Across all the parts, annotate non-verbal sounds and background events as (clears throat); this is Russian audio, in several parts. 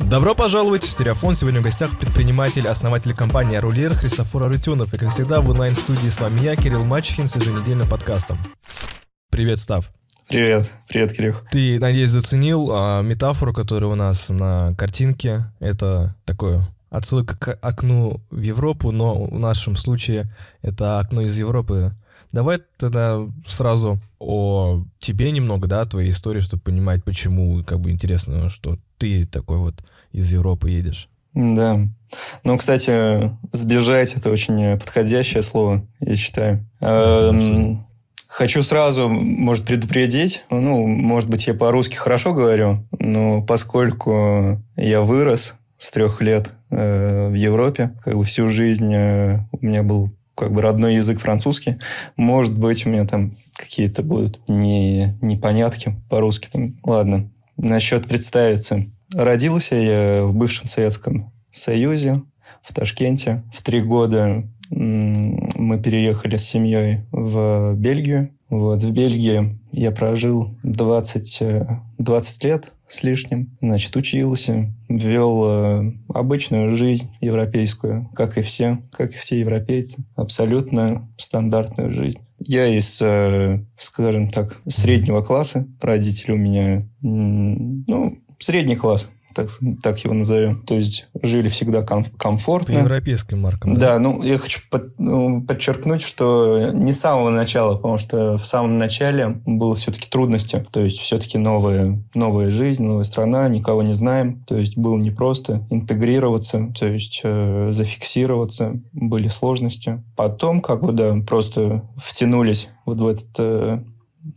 Добро пожаловать в Стереофон. Сегодня в гостях предприниматель, основатель компании «Рулер» Христофор Арутюнов. И, как всегда, в онлайн-студии с вами я, Кирилл Мачехин, с еженедельным подкастом. Привет, Став. Привет, привет, Кирилл. Ты, надеюсь, заценил а, метафору, которая у нас на картинке. Это такое отсылка к окну в Европу, но в нашем случае это окно из Европы. Давай тогда сразу о тебе немного, да, твоей истории, чтобы понимать, почему, как бы интересно, что ты такой вот из Европы едешь. Да. Ну, кстати, сбежать это очень подходящее слово, я считаю. Эм, хочу сразу, может, предупредить. Ну, может быть, я по-русски хорошо говорю, но поскольку я вырос с трех лет э, в Европе, как бы всю жизнь э, у меня был как бы родной язык французский. Может быть, у меня там какие-то будут не, непонятки по-русски. Там. Ладно, насчет представиться. Родился я в бывшем Советском Союзе, в Ташкенте. В три года мы переехали с семьей в Бельгию. Вот, в Бельгии я прожил 20, 20 э, лет с лишним. Значит, учился, вел э, обычную жизнь европейскую, как и все, как и все европейцы. Абсолютно стандартную жизнь. Я из, э, скажем так, среднего класса. Родители у меня, ну, средний класс так, так его назовем. То есть жили всегда ком- комфортно. По европейским маркам. Да, да ну я хочу под, ну, подчеркнуть, что не с самого начала, потому что в самом начале было все-таки трудности. То есть все-таки новая, новая жизнь, новая страна, никого не знаем. То есть было непросто интегрироваться, то есть э, зафиксироваться, были сложности. Потом, как бы, да, просто втянулись вот в этот э,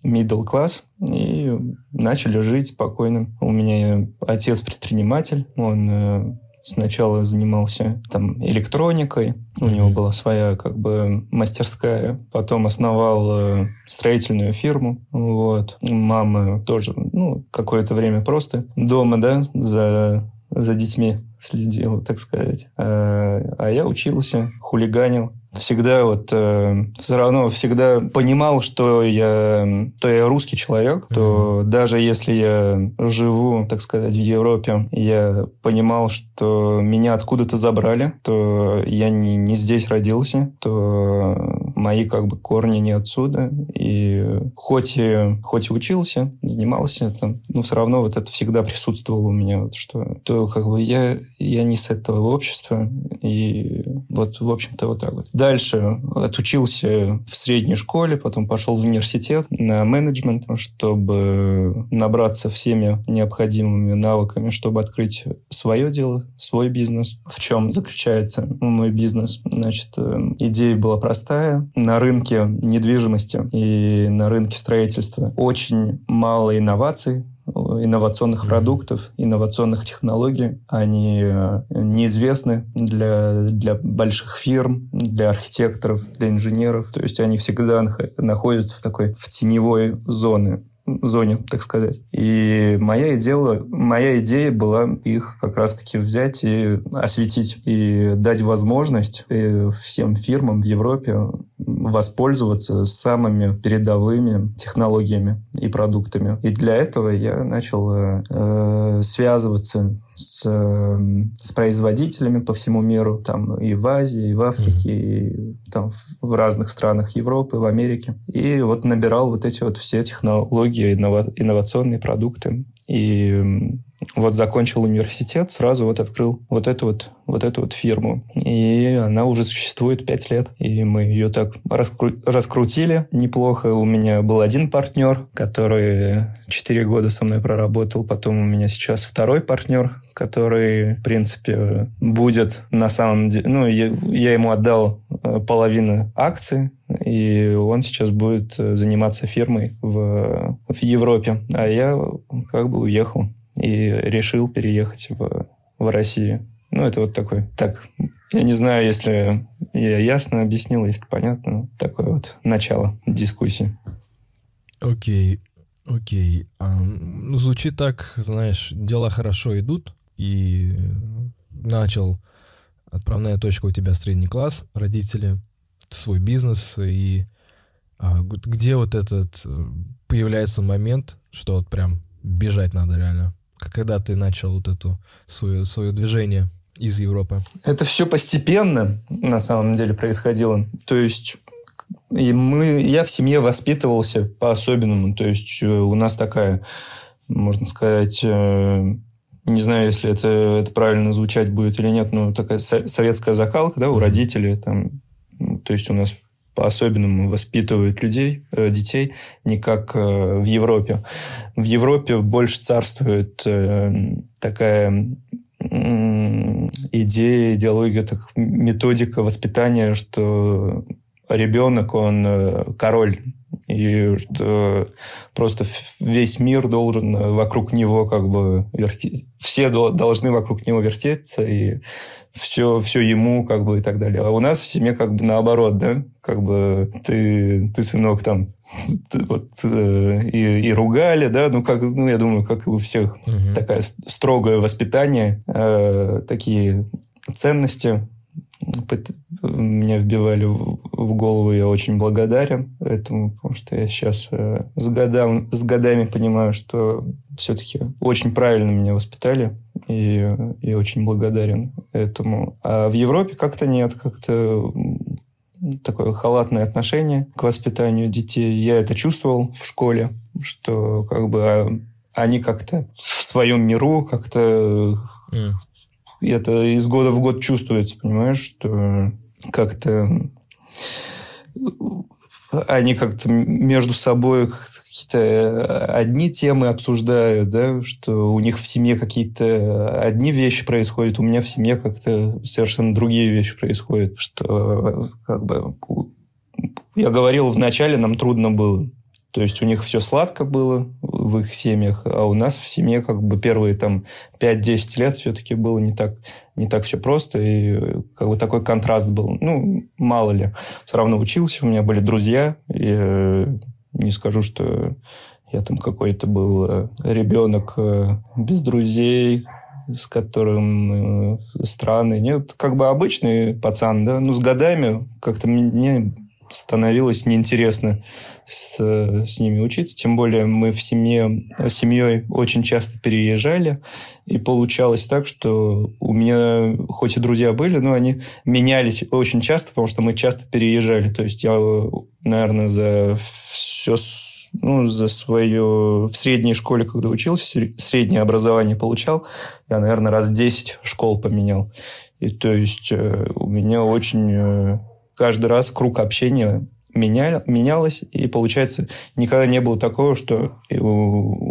middle class и начали жить спокойно. У меня отец предприниматель, он э, сначала занимался там электроникой, у mm-hmm. него была своя как бы мастерская, потом основал э, строительную фирму, вот. Мама тоже, ну, какое-то время просто дома, да, за, за детьми следила, так сказать. А, а я учился, хулиганил, всегда вот э, все равно всегда понимал, что я, то я русский человек, mm-hmm. то даже если я живу, так сказать, в Европе, я понимал, что меня откуда-то забрали, то я не, не здесь родился, то мои как бы корни не отсюда. И хоть и, хоть и учился, занимался там, но все равно вот это всегда присутствовало у меня, вот, что то как бы я, я не с этого общества. И вот, в общем-то, вот так вот. Дальше отучился в средней школе, потом пошел в университет на менеджмент, чтобы набраться всеми необходимыми навыками, чтобы открыть свое дело, свой бизнес. В чем заключается мой бизнес? Значит, э, идея была простая. На рынке недвижимости и на рынке строительства очень мало инноваций, инновационных продуктов, инновационных технологий. Они э, неизвестны для, для больших фирм, для архитекторов, для инженеров. То есть они всегда находятся в такой в теневой зоне зоне, так сказать. И моя идея, моя идея была их как раз-таки взять и осветить, и дать возможность э, всем фирмам в Европе воспользоваться самыми передовыми технологиями и продуктами. И для этого я начал э, связываться с, э, с производителями по всему миру, там и в Азии, и в Африке, mm-hmm. и там в разных странах Европы, в Америке. И вот набирал вот эти вот все технологии, иннова- инновационные продукты. И вот закончил университет, сразу вот открыл вот эту вот, вот эту вот фирму. И она уже существует пять лет. И мы ее так раскру... раскрутили неплохо. У меня был один партнер, который четыре года со мной проработал. Потом у меня сейчас второй партнер, который, в принципе, будет на самом деле... Ну, я, я ему отдал э, половину акций, и он сейчас будет э, заниматься фирмой в, в Европе. А я как бы уехал и решил переехать в, в Россию. Ну, это вот такой... Так, я не знаю, если я ясно объяснил, если понятно. Такое вот начало дискуссии. Окей, окей. А, ну, звучит так, знаешь, дела хорошо идут, и начал отправная точка у тебя средний класс, родители, свой бизнес, и А где вот этот э, появляется момент, что вот прям бежать надо реально? Когда ты начал вот эту свое, свое движение из Европы? Это все постепенно на самом деле происходило. То есть и мы, я в семье воспитывался по-особенному. То есть э, у нас такая, можно сказать, э, не знаю, если это, это правильно звучать будет или нет, но такая советская закалка, да, у родителей там, то есть у нас по-особенному воспитывают людей, э, детей, не как в Европе. В Европе больше царствует такая идея, идеология, так, методика воспитания, что ребенок, он э, король, и что просто весь мир должен вокруг него как бы верти... все должны вокруг него вертеться, и все, все ему как бы и так далее. А у нас в семье как бы наоборот, да, как бы ты, ты сынок там ты, вот, э, и, и ругали, да, ну, как, ну, я думаю, как и у всех, угу. такое строгое воспитание, э, такие ценности, меня вбивали в голову, я очень благодарен этому, потому что я сейчас э, с, годам, с годами понимаю, что все-таки очень правильно меня воспитали, и, и очень благодарен этому. А в Европе как-то нет, как-то такое халатное отношение к воспитанию детей. Я это чувствовал в школе, что как бы а, они как-то в своем миру как-то mm это из года в год чувствуется, понимаешь, что как-то они как-то между собой какие-то одни темы обсуждают, да, что у них в семье какие-то одни вещи происходят, у меня в семье как-то совершенно другие вещи происходят, что как бы я говорил вначале, нам трудно было. То есть у них все сладко было в их семьях, а у нас в семье как бы первые там 5-10 лет все-таки было не так, не так все просто, и как бы такой контраст был. Ну, мало ли. Все равно учился, у меня были друзья, и э, не скажу, что я там какой-то был э, ребенок э, без друзей, с которым странный. Нет, как бы обычный пацан, да, ну, с годами как-то мне становилось неинтересно с, с ними учиться. Тем более мы в семье, семьей очень часто переезжали. И получалось так, что у меня хоть и друзья были, но они менялись очень часто, потому что мы часто переезжали. То есть я, наверное, за все ну, за свое... В средней школе, когда учился, среднее образование получал, я, наверное, раз 10 школ поменял. И то есть э, у меня очень э, каждый раз круг общения менял, менялось, и, получается, никогда не было такого, что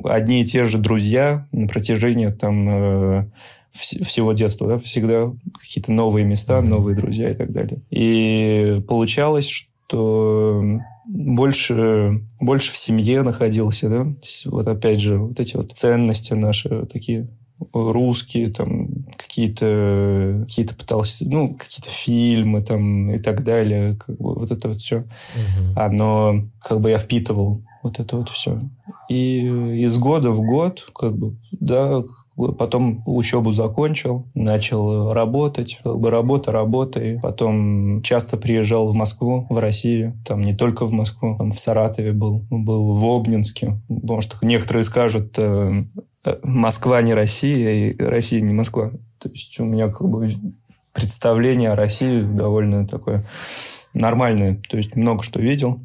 одни и те же друзья на протяжении там э, всего детства, да, всегда какие-то новые места, новые друзья и так далее. И получалось, что больше, больше в семье находился, да, вот опять же, вот эти вот ценности наши такие русские, там, какие-то какие пытался, ну, какие-то фильмы там и так далее, как бы вот это вот все. Угу. Оно, как бы я впитывал вот это вот все. И из года в год, как бы, да, потом учебу закончил, начал работать, как бы работа, работа, и потом часто приезжал в Москву, в Россию, там не только в Москву, там в Саратове был, был в Обнинске, потому что некоторые скажут, э, Москва не Россия, и Россия не Москва. То есть у меня как бы представление о России довольно такое нормальное. То есть много что видел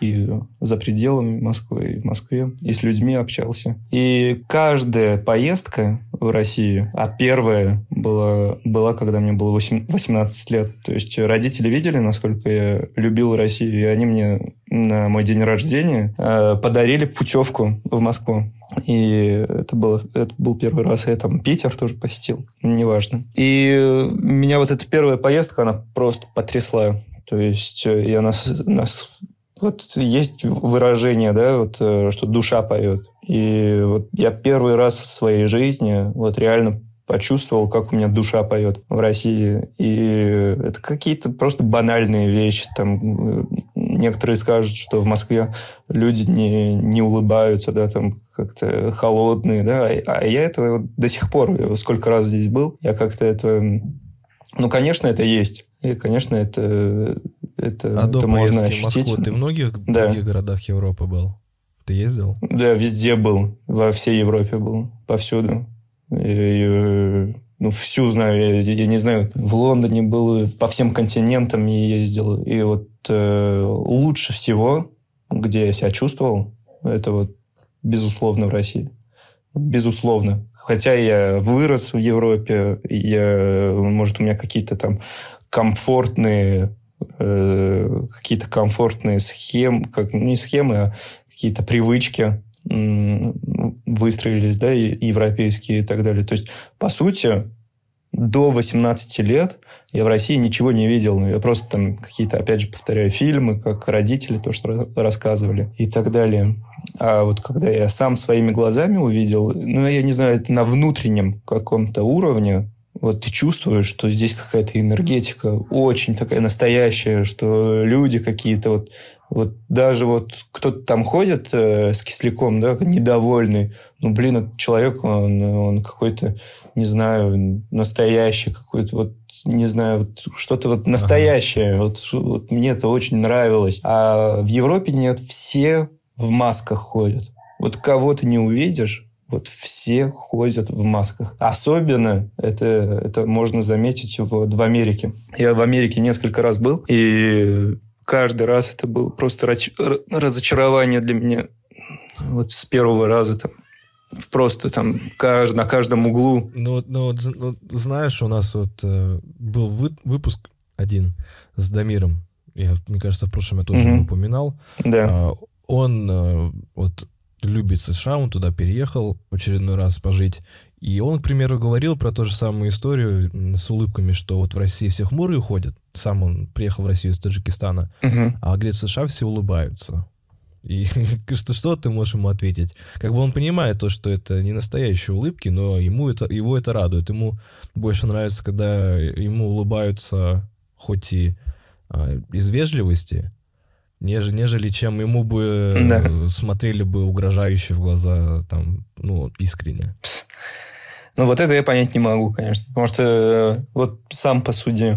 и за пределами Москвы, и в Москве, и с людьми общался. И каждая поездка в Россию, а первая была, была когда мне было 8, 18 лет. То есть родители видели, насколько я любил Россию, и они мне на мой день рождения э, подарили путевку в Москву. И это, было, это был первый раз. Я там Питер тоже посетил, неважно. И меня вот эта первая поездка, она просто потрясла. То есть э, я нас, нас вот есть выражение, да, вот, э, что душа поет. И вот я первый раз в своей жизни вот реально почувствовал, как у меня душа поет в России. И это какие-то просто банальные вещи. Там э, некоторые скажут, что в Москве люди не, не улыбаются, да, там как-то холодные, да. А я этого до сих пор, сколько раз здесь был, я как-то это... Ну, конечно, это есть. И, конечно, это это, А это можно поездки в ощутить. Москву ты в многих Да. других городах Европы был? Ты ездил? Да, везде был, во всей Европе был, повсюду. И, и, ну, всю знаю, я, я не знаю, в Лондоне был, по всем континентам я ездил. И вот э, лучше всего, где я себя чувствовал, это вот безусловно в России. Безусловно. Хотя я вырос в Европе, я, может, у меня какие-то там комфортные э, какие-то комфортные схемы, как не схемы, а какие-то привычки выстроились, да, европейские и так далее. То есть, по сути, до 18 лет я в России ничего не видел. Я просто там какие-то, опять же, повторяю, фильмы, как родители то, что ра- рассказывали и так далее. А вот когда я сам своими глазами увидел, ну, я не знаю, это на внутреннем каком-то уровне, вот ты чувствуешь, что здесь какая-то энергетика очень такая настоящая, что люди какие-то вот, вот даже вот кто-то там ходит э, с кисляком, да, недовольный, ну, блин, этот человек, он, он какой-то, не знаю, настоящий какой-то, вот, не знаю, вот что-то вот настоящее, вот, ш- вот мне это очень нравилось. А в Европе нет, все в масках ходят. Вот кого ты не увидишь, вот все ходят в масках. Особенно это, это можно заметить вот в Америке. Я в Америке несколько раз был, и каждый раз это было просто рач- разочарование для меня. Вот с первого раза там просто там кажд- на каждом углу. Ну, вот- ну, ну, знаешь, у нас вот э, был вы- выпуск один с Дамиром. Я, мне кажется, в прошлом я тоже его упоминал. Да. А, Он э, вот любит США, он туда переехал в очередной раз пожить. И он, к примеру, говорил про ту же самую историю с улыбками, что вот в России все хмурые ходят. Сам он приехал в Россию из Таджикистана. Мгм. А говорит, в США все улыбаются. И (laughs) что, что ты можешь ему ответить? Как бы он понимает то, что это не настоящие улыбки, но ему это, его это радует. Ему больше нравится, когда ему улыбаются хоть и а, из вежливости, нежели, нежели чем ему бы э, Да. смотрели бы угрожающе в глаза, там, ну, искренне. Ну, вот это я понять не могу, конечно. Потому что э, вот сам посуди,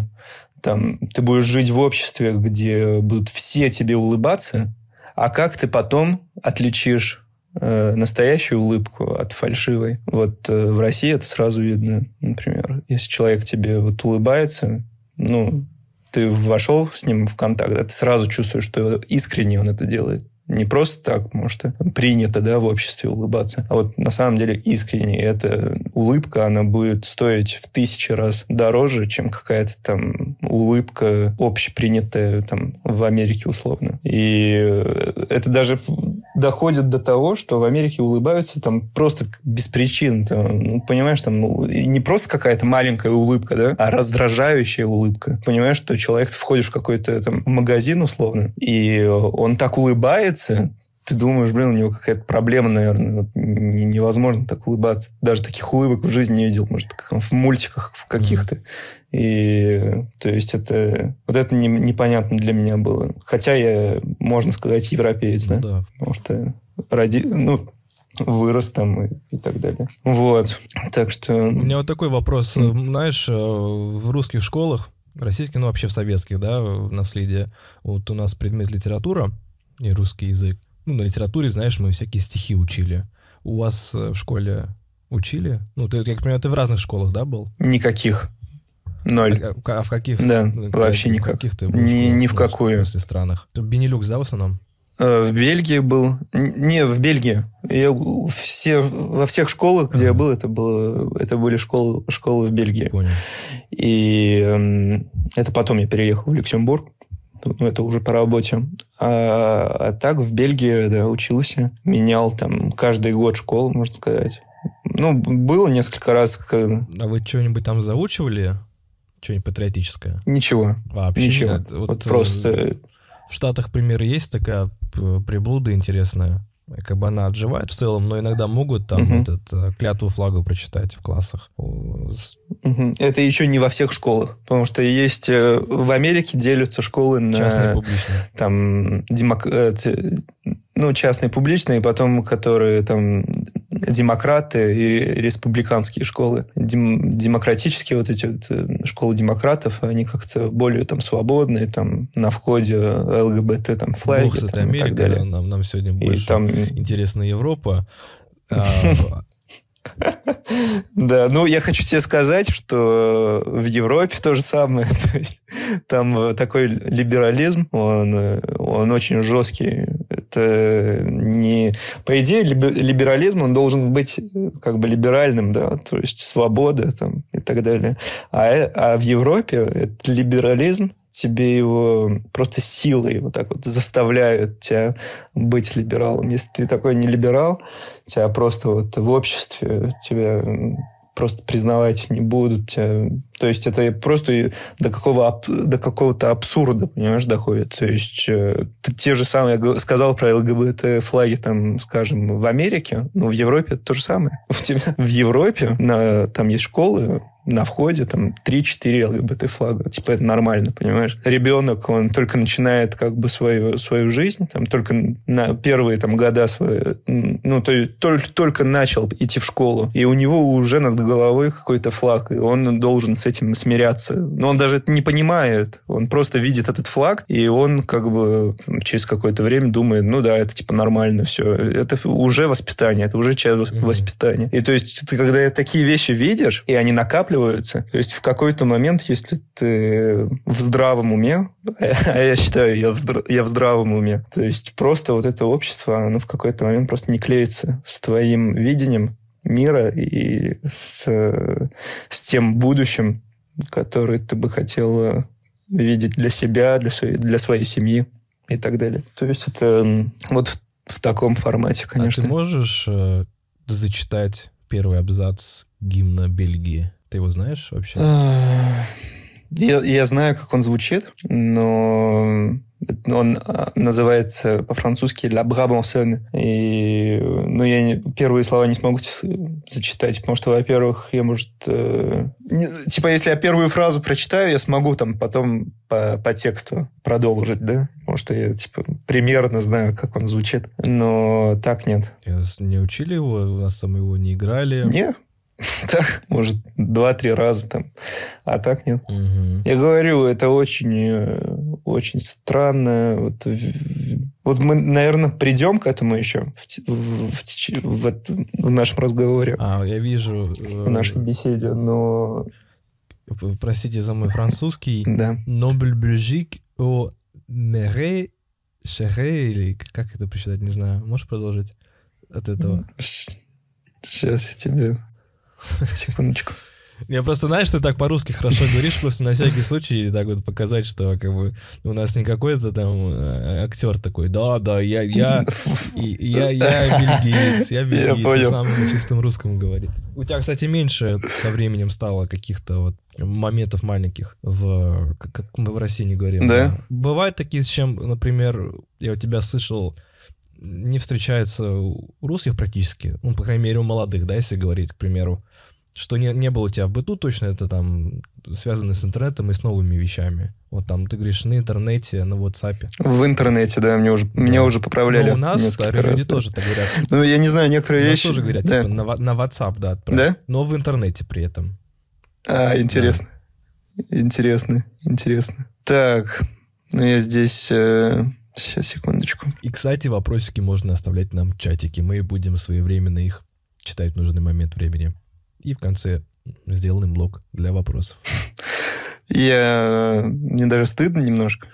там, ты будешь жить в обществе, где будут все тебе улыбаться, а как ты потом отличишь э, настоящую улыбку от фальшивой? Вот э, в России это сразу видно, например. Если человек тебе вот улыбается, ну, ты вошел с ним в контакт, да, ты сразу чувствуешь, что искренне он это делает. Не просто так, что принято, да, в обществе улыбаться, а вот на самом деле искренне. Эта улыбка, она будет стоить в тысячи раз дороже, чем какая-то там улыбка общепринятая там в Америке условно. И э, это даже доходит до того, что в Америке улыбаются там просто без причин. Там, ну, понимаешь, там ну, не просто какая-то маленькая улыбка, да, а раздражающая улыбка. Понимаешь, что человек, ты входишь в какой-то там магазин условно, и он так улыбается, ты думаешь, блин, у него какая-то проблема, наверное. Вот не- невозможно так улыбаться. Даже таких улыбок в жизни не видел, может, в мультиках в каких-то. И то есть это вот это не- непонятно для меня было. Хотя я, можно сказать, европеец, да? Ну да. потому что ради, ну, вырос там и, и так далее. Вот. Так что... У меня вот такой вопрос. М. Знаешь, э, в русских школах, российских, ну вообще в советских, да, в наследие, вот у нас предмет литература и русский язык. Ну, на литературе, знаешь, мы всякие стихи учили. У вас э, в школе учили? Ну, ты, я понимаю, ты в разных школах, да, был? Никаких. Ноль. А, а- в каких? Да, ну, вообще в никак. каких ты был Ни- ни в какую. В смысле, странах. Ты Бенилюкс, да, в основном? Э, В Бельгии был. Не, в Бельгии. Я все, во всех школах, где я Ага. был, это, было, это были школы, школы в Бельгии. Понял. И эм, это потом я переехал в Люксембург. Ну, это уже по работе. А, а так в Бельгии, да, учился. Менял там каждый год школу, можно сказать. Ну, было несколько раз. когда- А вы что-нибудь там заучивали? Что-нибудь патриотическое? Ничего. Вообще Ничего. нет. Вот, э, просто... В Штатах, например, есть такая приблуда интересная. Как бы она отживает в целом, но иногда могут там Мгм. этот, э, клятву флага прочитать в классах. Это еще не во всех школах. Потому что есть... э, В Америке делятся школы на... Частные, публичные. там демок... э, ну, частные, публичные, потом, которые там демократы и республиканские школы. Дем, демократические вот эти вот э, школы демократов, они как-то более там свободные, там на входе ЛГБТ, там флаги Бог, там, Америка, и так далее. Нам, нам сегодня больше И там интересна Европа. (laughs) А, Да, ну я хочу тебе сказать, что в Европе то же самое. (laughs) То есть, там такой либерализм, он, он очень жесткий. Это не... По идее, либе- либерализм, он должен быть э, как бы либеральным, да, то есть свобода там и так далее. А, э- а в Европе этот либерализм тебе его просто силой вот так вот заставляют тебя быть либералом. Если ты такой не либерал, тебя просто вот в обществе тебя просто признавать не будут. тебя- То есть это просто до, какого, до какого-то абсурда, понимаешь, доходит. То есть э, те же самые, я сказал про ЛГБТ-флаги, там, скажем, в Америке, но в Европе это то же самое. (laughs) У тебя в Европе на, там есть школы, на входе там 3-4 ЛГБТ-флага. Типа это нормально, понимаешь? Ребенок, он только начинает как бы свою, свою жизнь, там только на первые там года свои, ну, то есть только, только начал идти в школу, и у него уже над головой какой-то флаг, и он должен с этим смиряться. Но он даже это не понимает, он просто видит этот флаг, и он как бы через какое-то время думает, ну да, это типа нормально, все. Это уже воспитание, это уже часть Мгм. воспитания. И то есть ты когда такие вещи видишь, и они накапливаются, то есть в какой-то момент, если ты в здравом уме, а (laughs) я считаю, я в, здра- я в здравом уме, то есть просто вот это общество, оно в какой-то момент просто не клеится с твоим видением мира и с, с тем будущим, которое ты бы хотел видеть для себя, для своей, для своей семьи и так далее. То есть это вот в, в таком формате, а конечно. ты можешь э, зачитать первый абзац гимна Бельгии? Ты его знаешь вообще? Я, я знаю, как он звучит, но он а, называется по-французски «La Brabançonne». И, ну, я не- первые слова не смогу зачитать, потому что, во-первых, я, может... э, не- типа, если я первую фразу прочитаю, я смогу там потом по, по тексту продолжить, да? Потому что я, типа, примерно знаю, как он звучит. Но так нет. Не учили его, у нас там его не играли. Не, (laughs) так, может, два-три раза там. А так нет. Мгм. Я говорю, это очень, э, очень странно. Вот, вот мы, наверное, придем к этому еще в, в- в в нашем разговоре, А, я вижу... э, в нашей беседе, но Простите за мой французский. (laughs) да. Noble Belgique au Mere Chere, или как это прочитать, не знаю. Можешь продолжить от этого? Сейчас я тебе... (laughs) Секундочку. Я просто, знаешь, ты так по-русски хорошо говоришь, просто на всякий случай так вот показать, что как бы у нас не какой-то там э, актер такой, да, да, я, я, и- я, я бельгиец, я (laughs) бельгиец, и понял. сам на чистом русском говорит. У тебя, кстати, меньше со временем стало каких-то вот моментов маленьких, в, как как мы в России не говорим. Да? Бывают такие, с чем, например, я у тебя слышал, не встречается у русских практически, ну, по крайней мере, у молодых, да, если говорить, к примеру, что не, не было у тебя в быту точно, это там связано с интернетом и с новыми вещами. Вот там ты говоришь на интернете, на WhatsApp. В интернете, да, мне уже, меня уже поправляли Но у нас старые раз. люди да. тоже так говорят. Ну, я не знаю, У некоторые нас вещи... тоже говорят, да. типа, на, на WhatsApp, да, отправь. Да? Но в интернете при этом. А, интересно. Интересно, интересно. Так, ну я здесь... э, Сейчас, секундочку. И, кстати, вопросики можно оставлять нам в чатике. Мы будем своевременно их читать в нужный момент времени. И в конце сделаем блок для вопросов. Я... Мне даже стыдно немножко.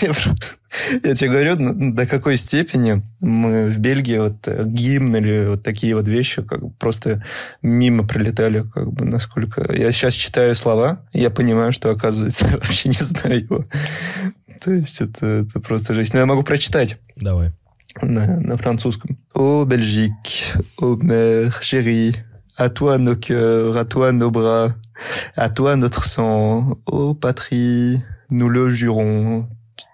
Я, просто- я тебе говорю, ну, до какой степени мы в Бельгии вот э, гимн или вот такие вот вещи как бы просто мимо пролетали, как бы насколько... Я сейчас читаю слова, я понимаю, что, оказывается, (laughs) я вообще не знаю его. То есть это, это просто жизнь. Но я могу прочитать Давай. на, на французском. Ô Belgique, ô mère chérie, à toi nos cœurs, à toi nos bras, à toi notre sang, ô patrie, nous le jurons,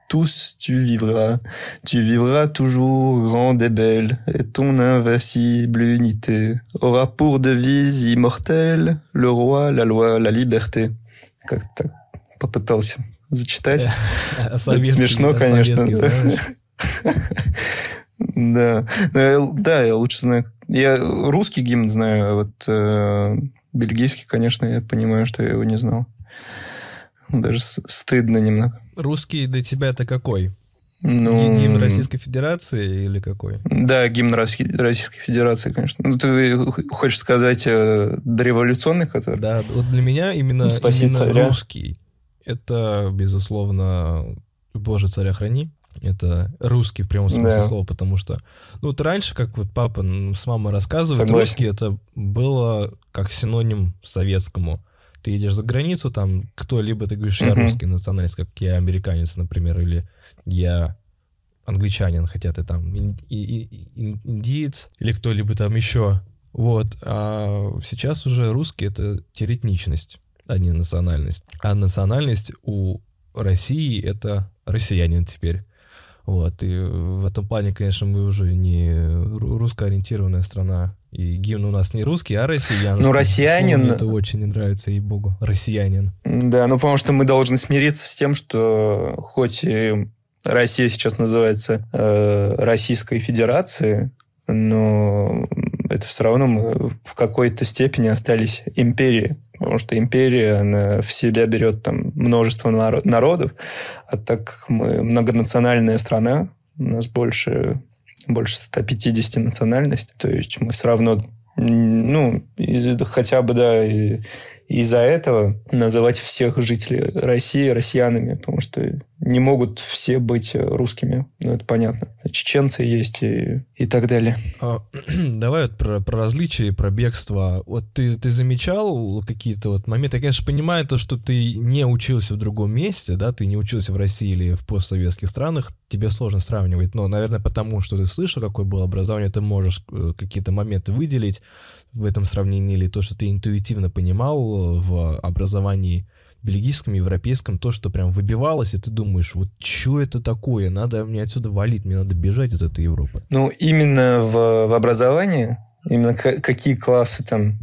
tous tu vivras, tu vivras toujours grande et belle, et ton invincible unité aura pour devise immortelle le roi, la loi, la liberté. Как так попытался зачитать. (laughs) А Это советский, смешно, да, конечно. советский, (laughs) знаешь? Да. Ну, я- Да, я лучше знаю, я русский гимн знаю, а вот э, бельгийский, конечно, я понимаю, что я его не знал. Даже стыдно немного. Русский для тебя это какой? Ну, гимн Российской Федерации или какой? Да, гимн Российской Федерации, конечно. Ну, ты хочешь сказать э, дореволюционный, который? Да, вот для меня именно, именно русский. Это, безусловно, Боже, царя храни. Это русский в прямом смысле да. слова, потому что... Ну, вот раньше, как вот папа с мамой рассказывает, Согласен. русский это было как синоним советскому. Ты едешь за границу, там кто-либо, ты говоришь, я русский националист, как я американец, например, или я англичанин, хотя ты там ин- ин- индиец или кто-либо там еще. Вот. А сейчас уже русский — это теоретичность, а не национальность. А национальность у России — это россиянин теперь. Вот, и в этом плане, конечно, мы уже не русскоориентированная страна. И гимн у нас не русский, а россиянский. Ну, россиянин... Это очень не нравится, ей-богу. Россиянин. Да, ну, потому что мы должны смириться с тем, что хоть и Россия сейчас называется э, Российской Федерацией, но это все равно мы в какой-то степени остались империей потому что империя, она в себя берет там множество народов, а так как мы многонациональная страна, у нас больше, больше 150 национальностей, то есть мы все равно, ну, хотя бы, да, из-за этого называть всех жителей России россиянами, потому что не могут все быть русскими. Ну, это понятно. Чеченцы есть и, и так далее. А, (clears throat) давай вот про, про различия и про бегство. Вот ты, ты замечал какие-то вот моменты? Я, конечно, понимаю то, что ты не учился в другом месте, да, ты не учился в России или в постсоветских странах, тебе сложно сравнивать, но, наверное, потому что ты слышал, какое было образование, ты можешь э, какие-то моменты выделить в этом сравнении, или то, что ты интуитивно понимал в образовании бельгийском, европейском, то, что прям выбивалось, и ты думаешь, вот что это такое, надо мне отсюда валить, мне надо бежать из этой Европы. Ну, именно в, в образовании, именно какие классы там?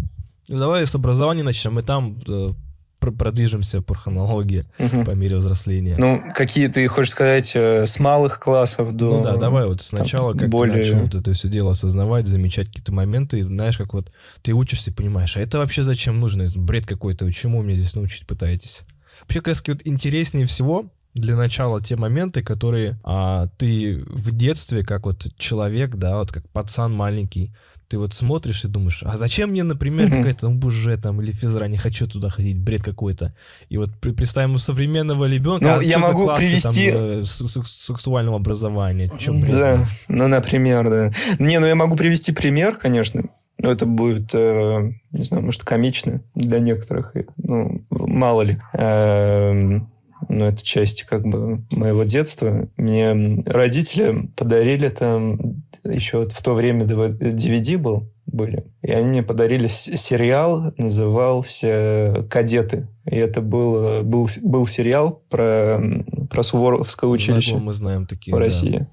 Давай с образования начнем, и там э, продвижемся по хронологии угу. по мере взросления. Ну, какие ты хочешь сказать э, с малых классов до... Ну да, давай вот сначала там, как более... ты начал вот это все дело осознавать, замечать какие-то моменты, и знаешь, как вот ты учишься и понимаешь, а это вообще зачем нужно? бред какой-то, чему мне здесь научить пытаетесь? Вообще, как вот интереснее всего для начала те моменты, которые а, ты в детстве, как вот человек, да, вот как пацан маленький, ты вот смотришь и думаешь, а зачем мне, например, какая-то УБЖ там или физра, не хочу туда ходить, бред какой-то. И вот представим у современного ребенка, ну, а я могу классы, привести там, э, сексуального образования. Чем да, ну, например, да. Не, ну я могу привести пример, конечно. Но это будет, э, не знаю, может, комично для некоторых. Ну, мало ли. Э, но это часть как бы моего детства. Мне родители подарили там еще в то время DVD был, были. И они мне подарили сериал, назывался «Кадеты». И это был, был, был сериал про, про Суворовское училище. мы знаем такие, В России. Да.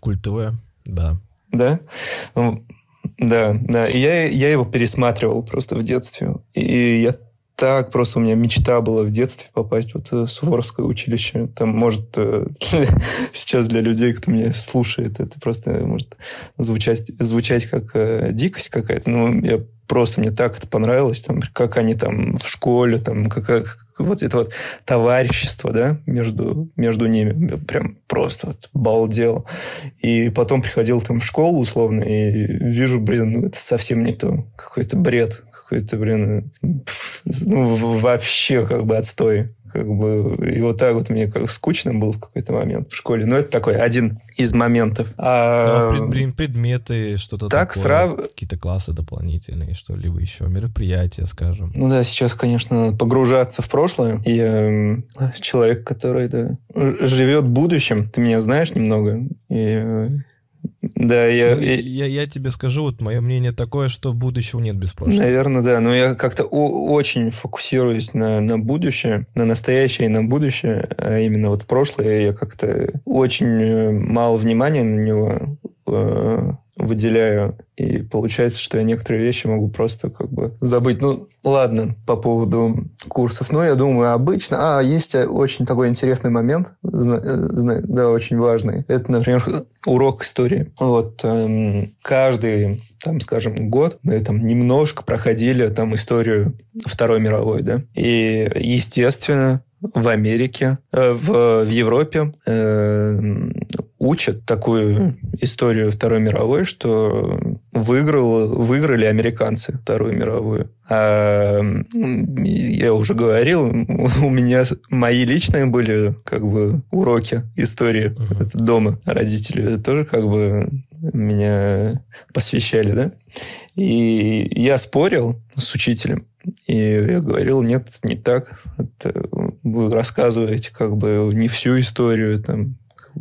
Культовое, да. Да? Ну, да, да. И я, я его пересматривал просто в детстве. И я так просто у меня мечта была в детстве попасть вот в Суворовское училище. Там, может, э, (laughs) сейчас для людей, кто меня слушает, это просто может звучать, звучать как э, дикость какая-то. Но я просто, мне так это понравилось, там, как они там в школе, там, как, как вот это вот товарищество, да, между, между ними. Прям просто вот балдел. И потом приходил там в школу условно и вижу, блин, ну это совсем не то. Какой-то бред какой-то, блин, ну, вообще как бы отстой. Как бы, и вот так вот мне как скучно было в какой-то момент в школе. Но это такой один из моментов. А, а пред, предметы, что-то так такое, срав... какие-то классы дополнительные, что-либо еще, мероприятия, скажем. Ну да, сейчас, конечно, погружаться в прошлое. И э, человек, который да, живет будущим, ты меня знаешь немного, и э, да, я, ну, я... Я, тебе скажу, вот мое мнение такое, что будущего нет без прошлого. Наверное, да. Но я как-то очень фокусируюсь на, на будущее, на настоящее и на будущее, а именно вот прошлое я как-то очень э, мало внимания на него э, выделяю, и получается, что я некоторые вещи могу просто как бы забыть. Ну, ладно, по поводу курсов. Ну, я думаю, обычно... А, есть очень такой интересный момент, да, очень важный. Это, например, урок истории. Вот эм, каждый, там, скажем, год мы там немножко проходили там историю Второй мировой, да. И, естественно, в Америке, э, в, в Европе э, учат такую историю Второй мировой, что выиграл, выиграли американцы Вторую мировую. А, я уже говорил, (laughs) у меня мои личные были как бы уроки истории uh-huh. Это дома. Родители тоже как бы меня посвящали, да? И я спорил с учителем, и я говорил, нет, не так. Это вы рассказываете как бы не всю историю, там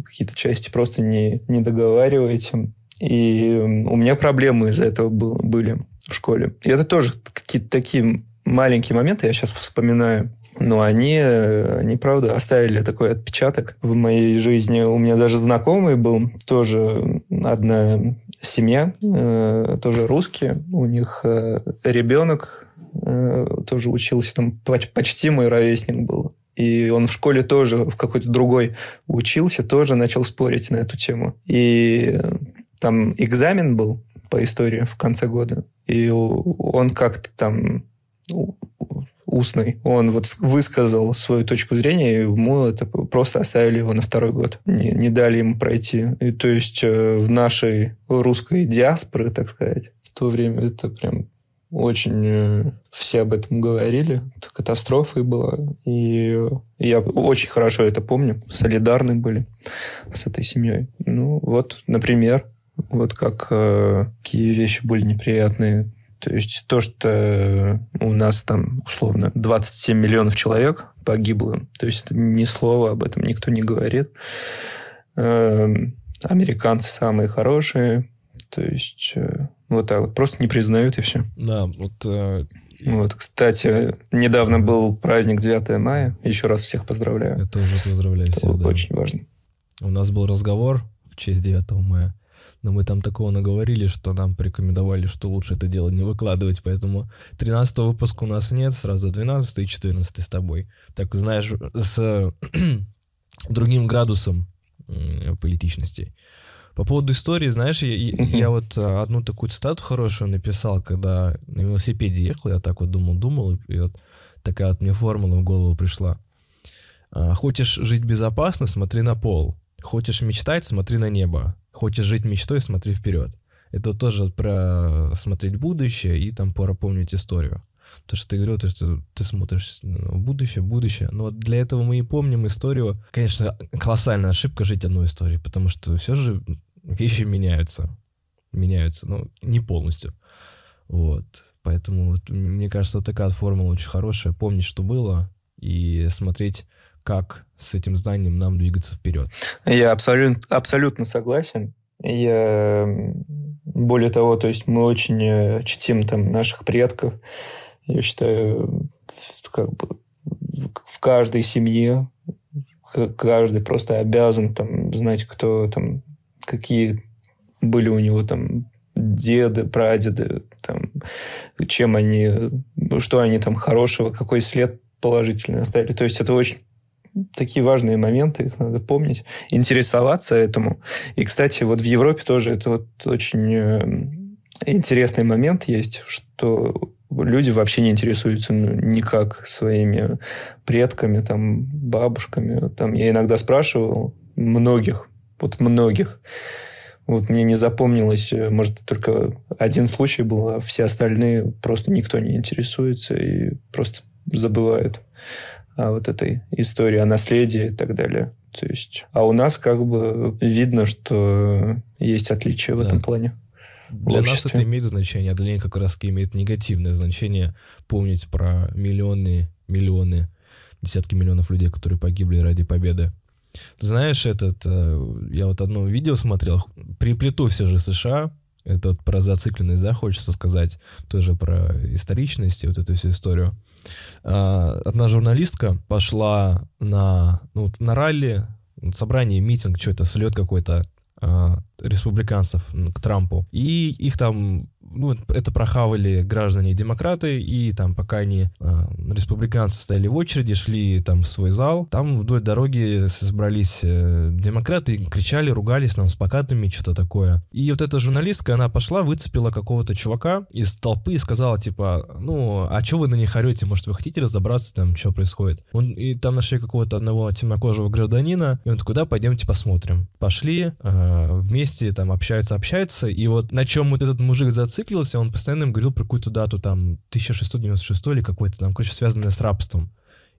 какие-то части просто не, не договариваете. И у меня проблемы из-за этого был, были в школе. И это тоже какие-то такие маленькие моменты, я сейчас вспоминаю. Но они, они, правда, оставили такой отпечаток в моей жизни. У меня даже знакомый был, тоже одна семья, э, тоже русские. У них э, ребенок тоже учился, там почти мой ровесник был. И он в школе тоже в какой-то другой учился, тоже начал спорить на эту тему. И там экзамен был по истории в конце года. И он как-то там устный. Он вот высказал свою точку зрения, и ему это просто оставили его на второй год. Не, не дали ему пройти. И то есть э, в нашей русской диаспоре, так сказать, в то время это прям очень э, все об этом говорили. Это катастрофой была. И я очень хорошо это помню. Солидарны были с этой семьей. Ну, вот, например, вот как э, какие вещи были неприятные. То есть то, что у нас там, условно, 27 миллионов человек погибло, то есть это ни слова об этом никто не говорит. Э, американцы самые хорошие, то есть э, вот так вот. Просто не признают и все. Да, вот... Э... Вот, кстати, недавно был праздник 9 мая. Еще раз всех поздравляю. Я тоже поздравляю Это всех, да. очень важно. У нас был разговор в честь 9 мая. Но мы там такого наговорили, что нам порекомендовали, что лучше это дело не выкладывать. Поэтому 13 выпуска у нас нет, сразу 12 и 14 с тобой. Так, знаешь, с (clears throat) другим градусом политичности. По поводу истории, знаешь, я, я вот а, одну такую цитату хорошую написал, когда на велосипеде ехал, я так вот думал, думал, и вот такая вот мне формула в голову пришла. А, хочешь жить безопасно, смотри на пол. Хочешь мечтать, смотри на небо. Хочешь жить мечтой, смотри вперед. Это тоже про смотреть будущее и там пора помнить историю. То, что ты говорил, то, что ты смотришь в будущее, будущее. Но для этого мы и помним историю. Конечно, колоссальная ошибка жить одной историей, потому что все же вещи меняются. Меняются, но не полностью. Вот. Поэтому вот, мне кажется, такая формула очень хорошая. Помнить, что было, и смотреть, как с этим знанием нам двигаться вперед. Я абсолютно, абсолютно согласен. Я более того, то есть мы очень э, чтим там наших предков, я считаю, как бы в каждой семье каждый просто обязан там знать, кто там, какие были у него там деды, прадеды, там, чем они, что они там хорошего, какой след положительный оставили. То есть это очень такие важные моменты, их надо помнить, интересоваться этому. И, кстати, вот в Европе тоже это вот очень э, интересный момент есть, что люди вообще не интересуются ну, никак своими предками, там, бабушками. Там, я иногда спрашивал многих, вот многих, вот мне не запомнилось, может, только один случай был, а все остальные просто никто не интересуется и просто забывают о вот этой истории, о наследии и так далее. То есть, а у нас как бы видно, что есть отличия в да. этом плане. Для нас это имеет значение, а для них как раз имеет негативное значение помнить про миллионы, миллионы, десятки миллионов людей, которые погибли ради победы. Знаешь, этот, э, я вот одно видео смотрел, приплету все же США, это вот про зацикленность, да, хочется сказать, тоже про историчность и вот эту всю историю. А, одна журналистка пошла на, ну, на ралли, собрание, митинг, что-то, слет какой-то э, республиканцев к Трампу. И их там ну, это прохавали граждане-демократы, и там пока они, э, республиканцы стояли в очереди, шли там в свой зал, там вдоль дороги собрались э, демократы, кричали, ругались нам с плакатами, что-то такое. И вот эта журналистка, она пошла, выцепила какого-то чувака из толпы и сказала, типа, ну, а что вы на них орете, может, вы хотите разобраться там, что происходит? Он, и там нашли какого-то одного темнокожего гражданина, и он такой, да, пойдемте посмотрим. Пошли, э, вместе там общаются, общаются, и вот на чем вот этот мужик зацепился, зациклился, он постоянно им говорил про какую-то дату, там, 1696 или какой-то там, короче, связанное с рабством.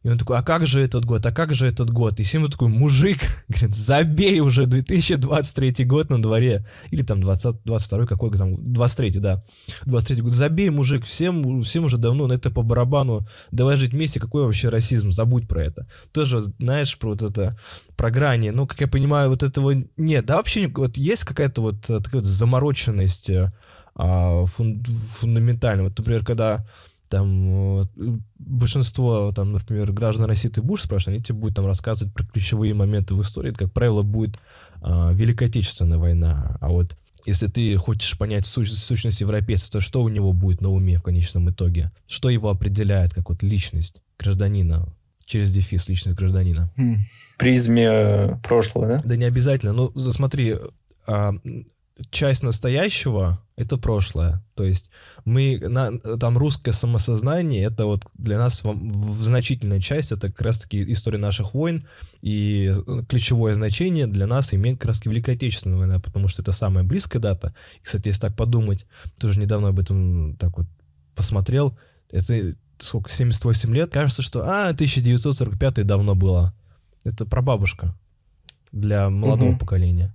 И он такой, а как же этот год, а как же этот год? И Сима такой, мужик, (laughs) говорит, забей уже 2023 год на дворе. Или там 20, 22 какой там, 23 да. 23 год, забей, мужик, всем, всем уже давно на это по барабану. Давай жить вместе, какой вообще расизм, забудь про это. Тоже, знаешь, про вот это, про грани. Ну, как я понимаю, вот этого нет. Да вообще, вот есть какая-то вот такая вот замороченность э, а, фун, фундаментально. Вот, например, когда там большинство, там, например, граждан России ты будешь спрашивать, они тебе будут там рассказывать про ключевые моменты в истории. Это, как правило, будет а, Великая Отечественная война. А вот если ты хочешь понять сущ, сущность европейца, то что у него будет на уме в конечном итоге? Что его определяет как вот личность гражданина? Через дефис личность гражданина. Хм. Призме прошлого, да? Да не обязательно. Ну, смотри, а, часть настоящего — это прошлое. То есть мы, на, там русское самосознание — это вот для нас в, в значительная часть, это как раз-таки история наших войн, и ключевое значение для нас имеет как раз-таки Великая Отечественная война, потому что это самая близкая дата. И, кстати, если так подумать, тоже недавно об этом так вот посмотрел, это сколько, 78 лет, кажется, что, а, 1945 давно было. Это прабабушка для молодого угу. поколения.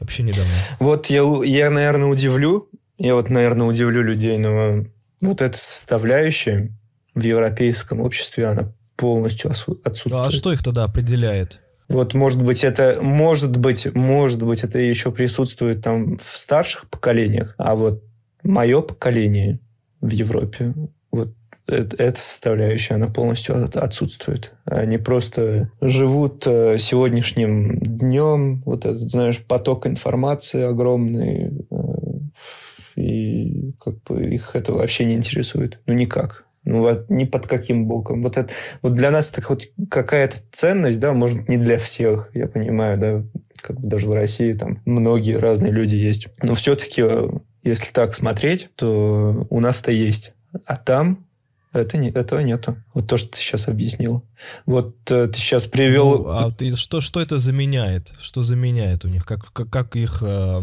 Вообще недавно. Вот я, я, наверное, удивлю, я вот, наверное, удивлю людей, но вот эта составляющая в европейском обществе, она полностью отсутствует. А что их тогда определяет? Вот, может быть, это, может быть, может быть, это еще присутствует там в старших поколениях, а вот мое поколение в Европе, эта составляющая, она полностью отсутствует. Они просто живут э, сегодняшним днем, вот этот, знаешь, поток информации огромный, э, и как бы их это вообще не интересует. Ну, никак. Ну, вот ни под каким боком. Вот, это, вот для нас это хоть какая-то ценность, да, может, не для всех, я понимаю, да, как бы даже в России там многие разные люди есть. Но все-таки, э, если так смотреть, то у нас это есть. А там это не, этого нету. Вот то, что ты сейчас объяснил. Вот э, ты сейчас привел... Ну, а ты, что, что это заменяет? Что заменяет у них? Как, как, как их э,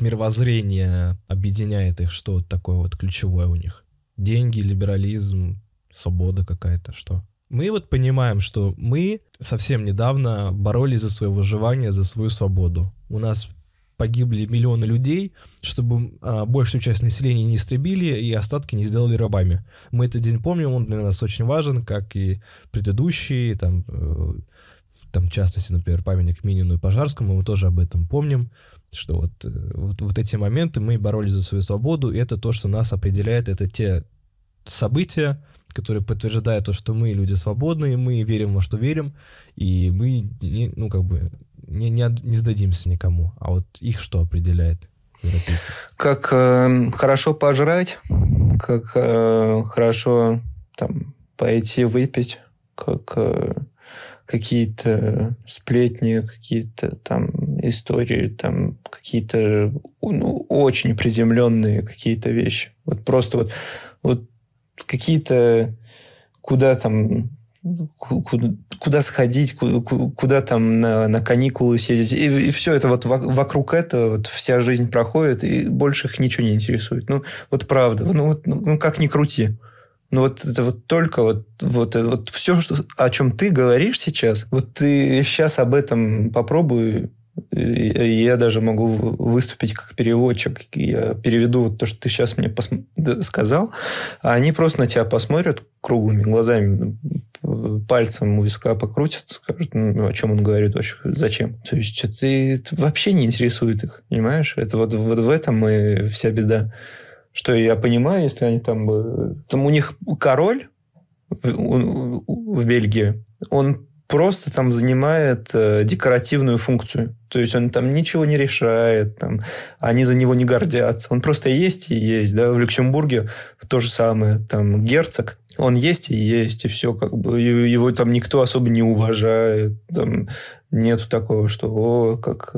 мировоззрение объединяет их? Что такое вот ключевое у них? Деньги, либерализм, свобода какая-то, что? Мы вот понимаем, что мы совсем недавно боролись за свое выживание, за свою свободу. У нас погибли миллионы людей, чтобы а, большую часть населения не истребили и остатки не сделали рабами. Мы этот день помним, он для нас очень важен, как и предыдущие, там, э, там частности, например, памятник Минину и Пожарскому, мы тоже об этом помним, что вот, э, вот, вот эти моменты мы боролись за свою свободу, и это то, что нас определяет, это те события, которые подтверждают то, что мы люди свободные, мы верим во что верим, и мы, не, ну, как бы, не, не, не сдадимся никому. А вот их что определяет? Как э, хорошо пожрать, как э, хорошо там пойти выпить, как э, какие-то сплетни, какие-то там истории, там какие-то ну, очень приземленные какие-то вещи. Вот просто вот, вот какие-то куда там куда, куда сходить, куда, куда там на, на каникулы съездить. И, и все это вот вокруг этого вот вся жизнь проходит, и больше их ничего не интересует. Ну, вот правда. Ну, вот, ну, ну как ни крути. Ну, вот это вот только вот, вот, вот все, что, о чем ты говоришь сейчас, вот ты сейчас об этом попробуй я даже могу выступить как переводчик. Я переведу вот то, что ты сейчас мне пос- сказал. А они просто на тебя посмотрят круглыми глазами, пальцем у виска покрутят, скажут, ну, о чем он говорит вообще, зачем. То есть это, это вообще не интересует их, понимаешь? Это вот, вот в этом и вся беда. Что я понимаю, если они там... Там у них король в, в Бельгии, он просто там занимает э, декоративную функцию. То есть он там ничего не решает, там, они за него не гордятся. Он просто есть и есть. Да? В Люксембурге то же самое. Там герцог, он есть и есть, и все, как бы его там никто особо не уважает, там нету такого, что о, как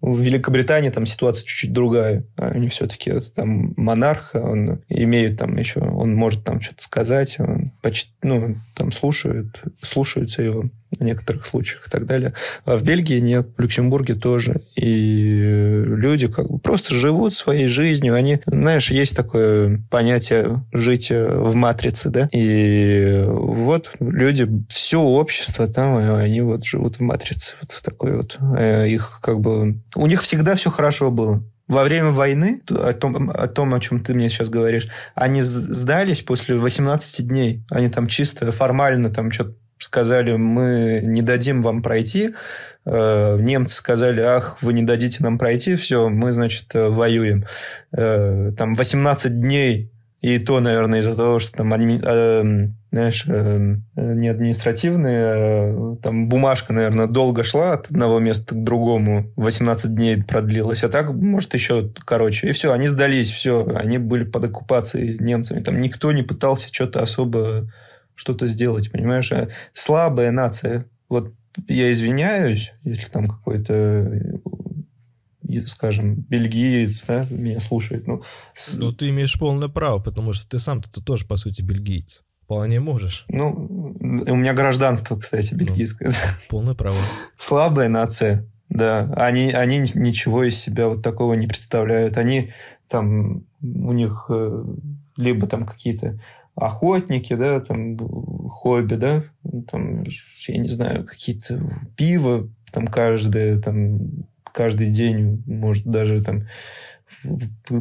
в Великобритании там ситуация чуть-чуть другая, они все-таки там монарх, он имеет там еще, он может там что-то сказать, он почти, ну, там слушают, слушаются его в некоторых случаях и так далее. А в Бельгии нет, в Люксембурге тоже. И люди как бы просто живут своей жизнью. Они, знаешь, есть такое понятие жить в матрице, да? И вот люди, все общество там, они вот живут в матрице. Вот в такой вот. Э, их как бы... У них всегда все хорошо было во время войны, о том, о том, о чем ты мне сейчас говоришь, они сдались после 18 дней. Они там чисто формально там что-то сказали, мы не дадим вам пройти. Э, немцы сказали, ах, вы не дадите нам пройти, все, мы, значит, э, воюем. Там 18 дней, и то, наверное, из-за того, что там, знаешь, не административные, там бумажка, наверное, долго шла от одного места к другому, 18 дней продлилась, а так, может, еще короче. И все, они сдались, все, они были под оккупацией немцами. Там никто не пытался что-то особо что-то сделать, понимаешь? А слабая нация. Вот я извиняюсь, если там какой-то скажем, бельгиец, да, меня слушает. Ну, с... ну, ты имеешь полное право, потому что ты сам-то тоже, по сути, бельгиец. Вполне можешь. Ну, у меня гражданство, кстати, ну, бельгийское. Ну, полное право. Слабая нация, да. Они, они ничего из себя вот такого не представляют. Они там, у них э, либо там какие-то охотники, да, там хобби, да, там, я не знаю, какие-то пиво, там каждый, там, каждый день, может, даже там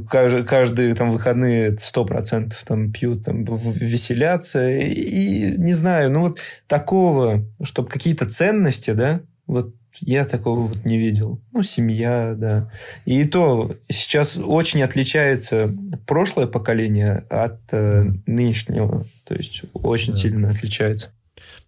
каждый, каждые там выходные сто процентов там пьют, там веселятся. И, и не знаю, ну вот такого, чтобы какие-то ценности, да, вот я такого вот не видел. Ну, семья, да. И то сейчас очень отличается прошлое поколение от э, нынешнего. То есть очень да. сильно отличается.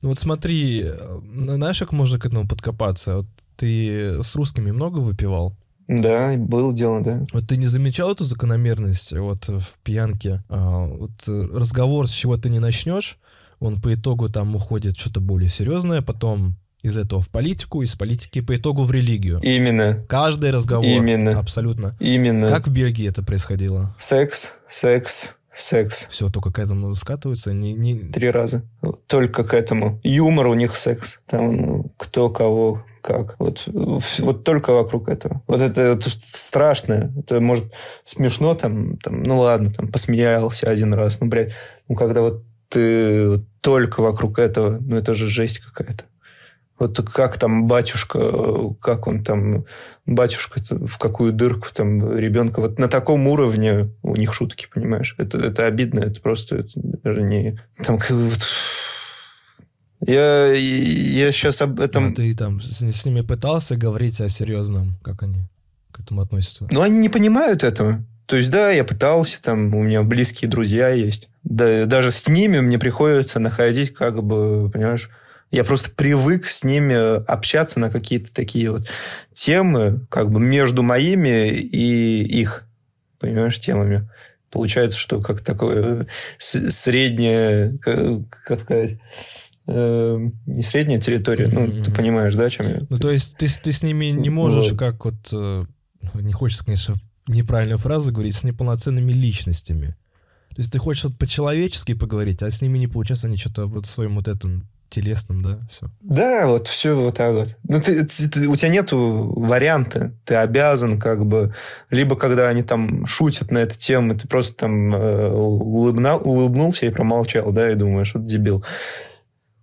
Ну вот смотри, э, знаешь, как можно к этому подкопаться? Вот ты с русскими много выпивал? Да, было дело, да. Вот ты не замечал эту закономерность вот в пьянке? А, вот разговор, с чего ты не начнешь, он по итогу там уходит что-то более серьезное, потом из этого в политику, из политики по итогу в религию. Именно. Каждый разговор. Именно. Абсолютно. Именно. Как в Бельгии это происходило? Секс, секс, секс. Все, только к этому скатываются? Не, не... Три раза. Только к этому. Юмор у них секс. Там кто, кого, как. Вот, вот только вокруг этого. Вот это вот страшно. Это может смешно там, там, ну ладно, там посмеялся один раз. Ну, блядь, ну когда вот ты только вокруг этого, ну это же жесть какая-то. Вот как там батюшка, как он там, батюшка в какую дырку там ребенка. Вот на таком уровне у них шутки, понимаешь? Это, это обидно, это просто это не... Там как вот... Я, я сейчас об этом... А ты там с, с ними пытался говорить о серьезном, как они к этому относятся? Ну, они не понимают этого. То есть, да, я пытался, там у меня близкие друзья есть. Да, даже с ними мне приходится находить, как бы, понимаешь, я просто привык с ними общаться на какие-то такие вот темы, как бы между моими и их, понимаешь, темами. Получается, что как такое среднее, как сказать, э, не средняя территория, mm-hmm. ну, ты понимаешь, да, о чем я? Ну, то есть ты, ты с ними не можешь, вот. как вот, э, не хочется, конечно, неправильную фразу говорить, с неполноценными личностями. То есть ты хочешь вот по-человечески поговорить, а с ними не получается, они что-то вот своим вот этим телесным, да, все. Да, вот все вот так вот. Ну, ты, ты, у тебя нету варианта. Ты обязан как бы... Либо когда они там шутят на эту тему, ты просто там э, улыбна, улыбнулся и промолчал, да, и думаешь, вот дебил.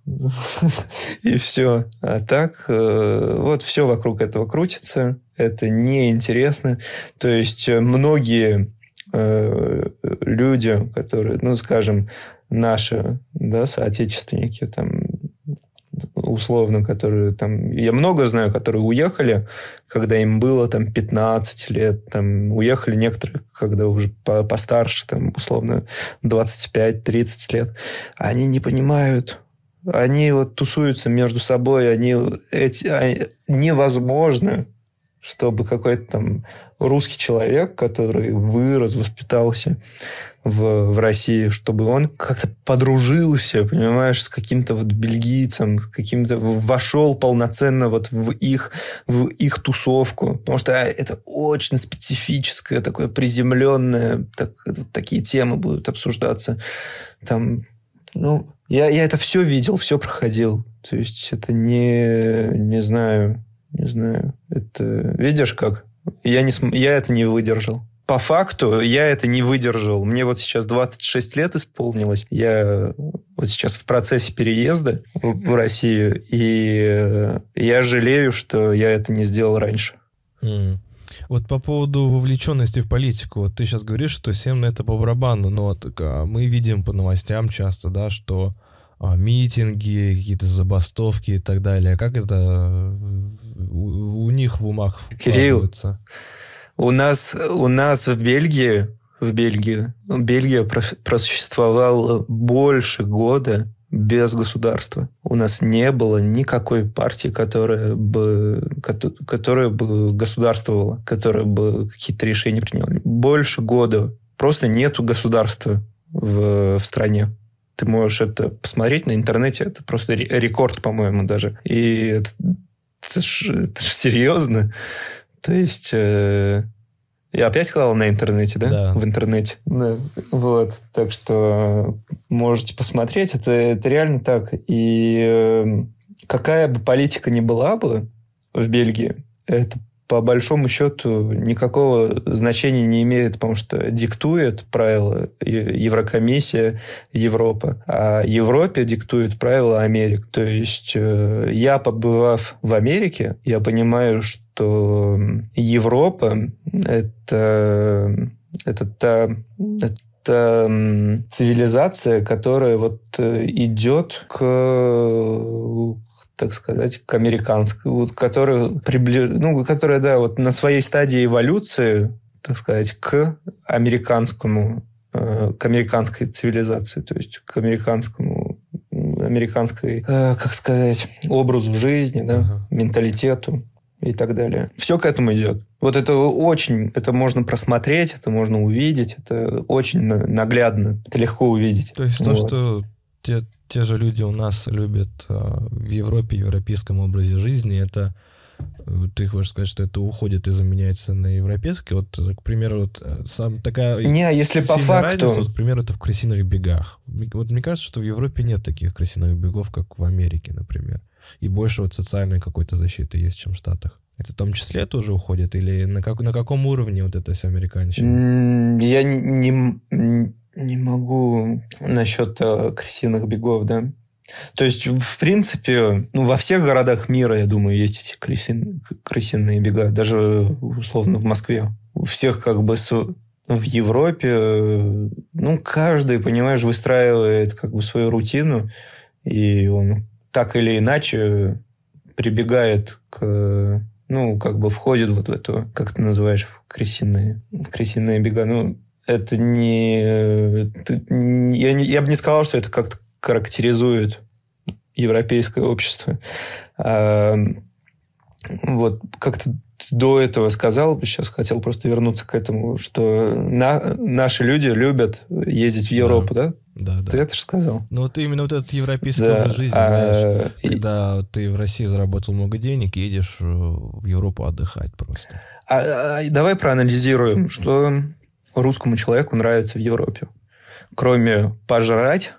(laughs) И все. А так, э, вот все вокруг этого крутится. Это неинтересно. То есть э, многие люди, которые, ну, скажем, наши да, соотечественники, там, условно, которые там... Я много знаю, которые уехали, когда им было там 15 лет, там уехали некоторые, когда уже по постарше, там условно 25-30 лет. Они не понимают, они вот тусуются между собой, они эти, они, невозможно чтобы какой-то там русский человек, который вырос, воспитался в, в России, чтобы он как-то подружился, понимаешь, с каким-то вот бельгийцем, каким-то вошел полноценно вот в их, в их тусовку. Потому что это очень специфическое, такое приземленное, так, такие темы будут обсуждаться. Там, ну, я, я это все видел, все проходил. То есть это не, не знаю, не знаю. Это видишь как? Я, не, я это не выдержал. По факту я это не выдержал. Мне вот сейчас 26 лет исполнилось. Я вот сейчас в процессе переезда в, в Россию. И я жалею, что я это не сделал раньше. Mm. Вот по поводу вовлеченности в политику, вот ты сейчас говоришь, что всем это по барабану, но вот, а, мы видим по новостям часто, да, что а, митинги, какие-то забастовки и так далее. Как это э, у, у них в умах Кирилл, у нас, у нас в Бельгии, в Бельгии, Бельгия просуществовала больше года без государства. У нас не было никакой партии, которая бы, которая бы государствовала, которая бы какие-то решения приняла. Больше года просто нету государства в, в стране. Ты можешь это посмотреть на интернете, это просто рекорд, по-моему, даже. И это, это ж, это ж серьезно. То есть... Э, я опять сказал на интернете, да? Да. В интернете. Да. Вот. Так что можете посмотреть. Это, это реально так. И э, какая бы политика ни была бы в Бельгии, это по большому счету никакого значения не имеет, потому что диктует правила Еврокомиссия, Европа. А Европе диктует правила Америка. То есть э, я, побывав в Америке, я понимаю, что Европа — это, это та, это цивилизация, которая вот э, идет к так сказать, к американской, вот, которая, прибли... ну, которая, да, вот на своей стадии эволюции, так сказать, к американскому, э, к американской цивилизации, то есть к американскому, американской, э, как сказать, образу жизни, да, uh-huh. менталитету и так далее. Все к этому идет. Вот это очень, это можно просмотреть, это можно увидеть, это очень наглядно, это легко увидеть. То есть вот. то, что те, те же люди у нас любят а, в Европе, европейском образе жизни, это э, ты хочешь сказать, что это уходит и заменяется на европейский? Вот, к примеру, вот э, сам такая... Не, если по факту... Разница, вот, к примеру, это в крысиных бегах. Вот мне кажется, что в Европе нет таких крысиных бегов, как в Америке, например. И больше вот социальной какой-то защиты есть, чем в Штатах. Это в том числе тоже уходит? Или на, как, на каком уровне вот это все американщина? Я не, не могу насчет э, крысиных бегов, да. То есть, в принципе, ну, во всех городах мира, я думаю, есть эти крысин, крысиные бега. Даже, условно, в Москве. У всех как бы с, в Европе, э, ну, каждый, понимаешь, выстраивает как бы свою рутину, и он так или иначе прибегает к ну, как бы входит вот в эту, как ты называешь, крысиные, крысиные бега. Ну, это не... Я, не, я бы не сказал, что это как-то характеризует европейское общество. А, вот как-то до этого сказал, сейчас хотел просто вернуться к этому, что на, наши люди любят ездить в Европу, да? Да, да. Ты это же сказал. Ну, вот именно вот этот европейский да, образ жизни, а, знаешь, и... когда ты в России заработал много денег, едешь э, в Европу отдыхать просто. А, а, давай проанализируем, что русскому человеку нравится в Европе. Кроме пожрать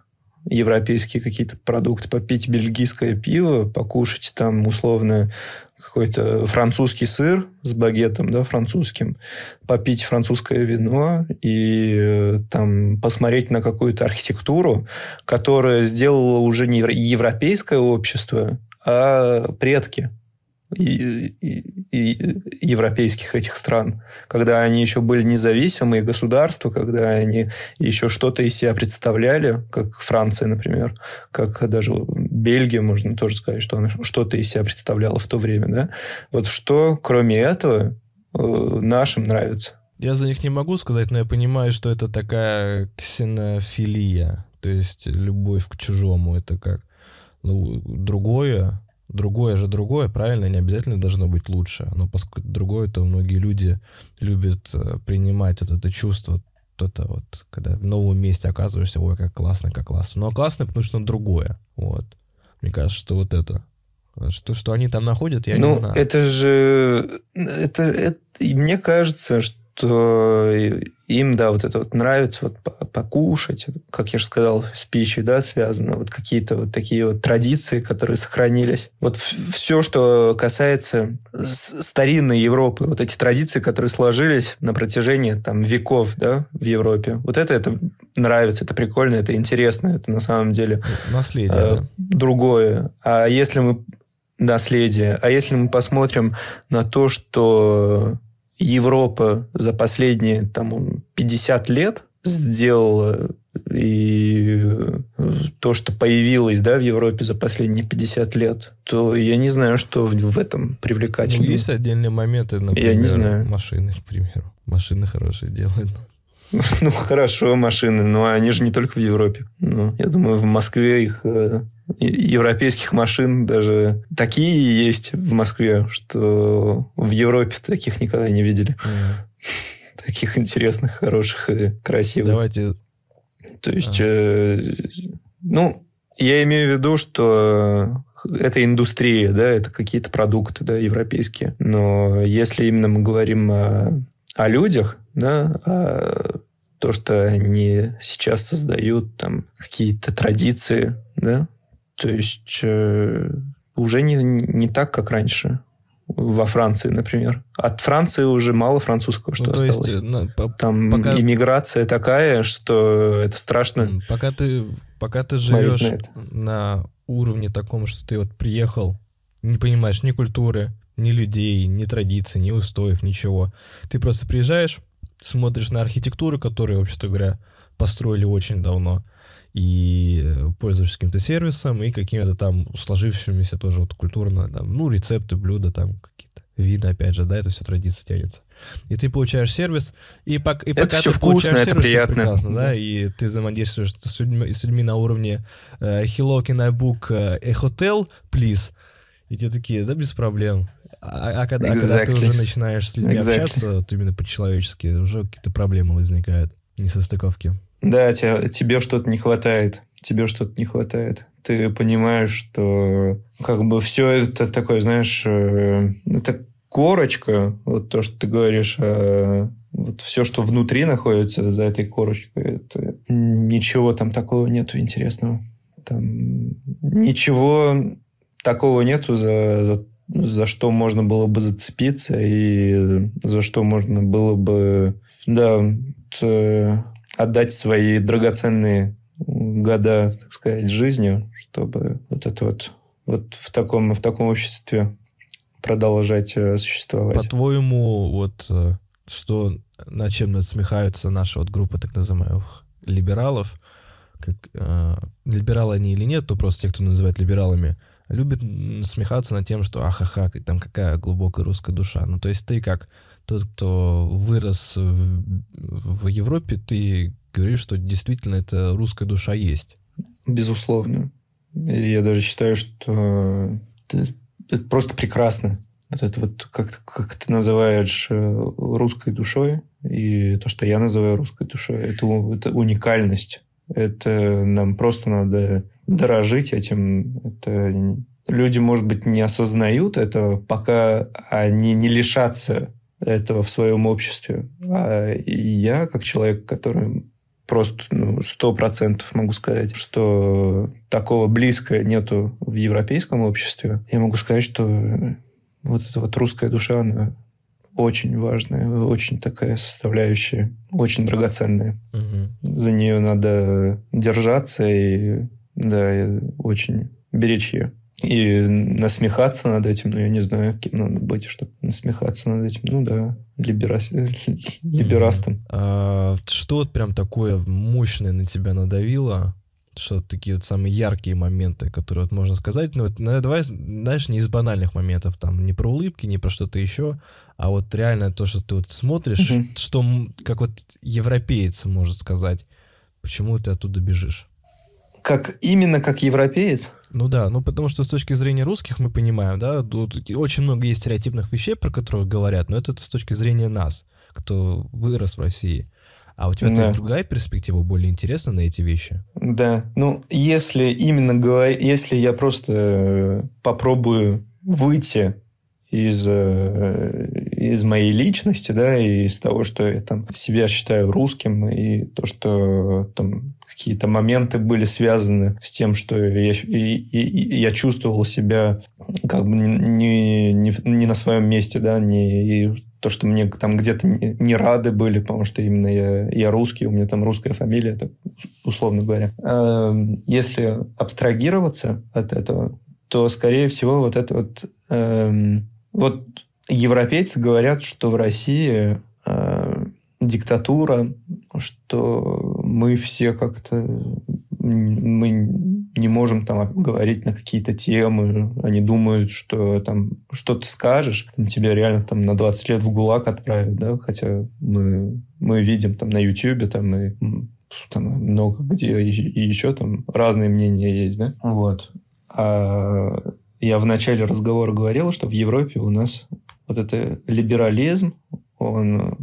европейские какие-то продукты, попить бельгийское пиво, покушать там условно какой-то французский сыр с багетом, да, французским, попить французское вино и э, там посмотреть на какую-то архитектуру, которая сделала уже не европейское общество, а предки и, и, европейских этих стран, когда они еще были независимые государства, когда они еще что-то из себя представляли, как Франция, например, как даже Бельгия, можно тоже сказать, что она что-то из себя представляла в то время, да. Вот что, кроме этого, э, нашим нравится? Я за них не могу сказать, но я понимаю, что это такая ксенофилия, то есть любовь к чужому, это как ну, другое, другое же другое, правильно, не обязательно должно быть лучше. Но поскольку другое, то многие люди любят э, принимать вот это чувство, вот это вот, когда в новом месте оказываешься, ой, как классно, как классно. Но классно, потому что другое, вот. Мне кажется, что вот это. Что, что они там находят, я ну, не знаю. это же... Это, это, и мне кажется, что что им, да, вот это вот нравится вот покушать, как я же сказал, с пищей, да, связано, вот какие-то вот такие вот традиции, которые сохранились. Вот все, что касается старинной Европы, вот эти традиции, которые сложились на протяжении там веков, да, в Европе, вот это, это нравится, это прикольно, это интересно, это на самом деле наследие, э, да. другое. А если мы наследие, а если мы посмотрим на то, что Европа за последние там, 50 лет сделала и то, что появилось да, в Европе за последние 50 лет, то я не знаю, что в, этом привлекательно. Ну, есть отдельные моменты, например, я не знаю. машины, к примеру. Машины хорошие делают. (laughs) Ну, хорошо, машины, но они же не только в Европе. Ну, я думаю, в Москве их э, европейских машин даже такие есть в Москве, что в Европе таких никогда не видели. Mm. Таких интересных, хороших и красивых. Давайте. То есть, э, ну, я имею в виду, что это индустрия, да, это какие-то продукты, да, европейские. Но если именно мы говорим о, о людях, да, о то, что они сейчас создают там какие-то традиции, да, то есть э, уже не, не так, как раньше во Франции, например. От Франции уже мало французского, что ну, осталось. Есть, ну, по, Там пока... иммиграция такая, что это страшно. Пока ты, пока ты живешь на, на уровне таком, что ты вот приехал, не понимаешь ни культуры, ни людей, ни традиций, ни устоев, ничего. Ты просто приезжаешь, смотришь на архитектуру, которую, вообще-то говоря, построили очень давно, и э, пользуешься каким-то сервисом и какими-то там сложившимися тоже вот культурно, там, ну, рецепты, блюда, там какие-то виды, опять же, да, это все традиция тянется. И ты получаешь сервис, и, пок- и это пока все ты вкусно, это сервис, приятно. Прекрасно, да, и ты взаимодействуешь с людьми, с людьми на уровне uh, Hello, can I book a hotel, please? И те такие, да, без проблем. А, а, когда, exactly. а когда ты уже начинаешь с людьми exactly. общаться, вот именно по-человечески, уже какие-то проблемы возникают, несостыковки. Да, тебе, тебе что-то не хватает. Тебе что-то не хватает. Ты понимаешь, что как бы все это такое, знаешь, э, это корочка, вот то, что ты говоришь, а вот все, что внутри находится за этой корочкой, это ничего там такого нету интересного. Там ничего такого нету, за, за, за что можно было бы зацепиться и за что можно было бы, да, отдать свои драгоценные года, так сказать, жизнью, чтобы вот это вот, вот в таком, в таком обществе продолжать э, существовать. По-твоему, вот э, что, над чем насмехаются наши вот группы так называемых либералов, как, э, либералы они или нет, то просто те, кто называют либералами, любят смехаться над тем, что ахаха, там какая глубокая русская душа. Ну, то есть ты как тот, кто вырос в, в Европе, ты говоришь, что действительно эта русская душа есть. Безусловно. Я даже считаю, что это, это просто прекрасно. Вот это вот, как, как ты называешь э, русской душой, и то, что я называю русской душой, это, это уникальность. Это нам просто надо дорожить этим. Это люди, может быть, не осознают этого, пока они не лишатся этого в своем обществе. А я, как человек, который просто ну, сто ну, процентов могу сказать, что такого близко нету в европейском обществе, я могу сказать, что вот эта вот русская душа, она очень важная, очень такая составляющая, очень драгоценная. Угу. За нее надо держаться и, да, очень беречь ее. И насмехаться над этим, ну, я не знаю, кем надо быть, чтобы насмехаться над этим. Ну да, либерас... (laughs) либерастом. А, что вот прям такое мощное на тебя надавило? Что такие вот самые яркие моменты, которые вот можно сказать. Ну, вот, ну, давай, знаешь, не из банальных моментов, там, не про улыбки, не про что-то еще, а вот реально то, что ты вот смотришь, угу. что, как вот европеец может сказать, почему ты оттуда бежишь? Как именно как европеец? Ну да, ну потому что с точки зрения русских мы понимаем, да, тут очень много есть стереотипных вещей, про которые говорят, но это с точки зрения нас, кто вырос в России. А у тебя да. другая перспектива, более интересна на эти вещи? Да, ну если именно говорить, если я просто э, попробую выйти из, э, из моей личности, да, и из того, что я там себя считаю русским, и то, что там какие-то моменты были связаны с тем, что я, и, и, я чувствовал себя как бы не, не, не на своем месте, да, не, и то, что мне там где-то не, не рады были, потому что именно я, я русский, у меня там русская фамилия, так, условно говоря. Эм, если абстрагироваться от этого, то, скорее всего, вот это вот... Эм, вот европейцы говорят, что в России э, диктатура, что мы все как-то мы не можем там говорить на какие-то темы. Они думают, что там что ты скажешь, там, тебя реально там на 20 лет в ГУЛАГ отправят, да, хотя мы, мы видим там на Ютьюбе там и там много где и еще там разные мнения есть, да, вот. А я в начале разговора говорил, что в Европе у нас вот это либерализм, он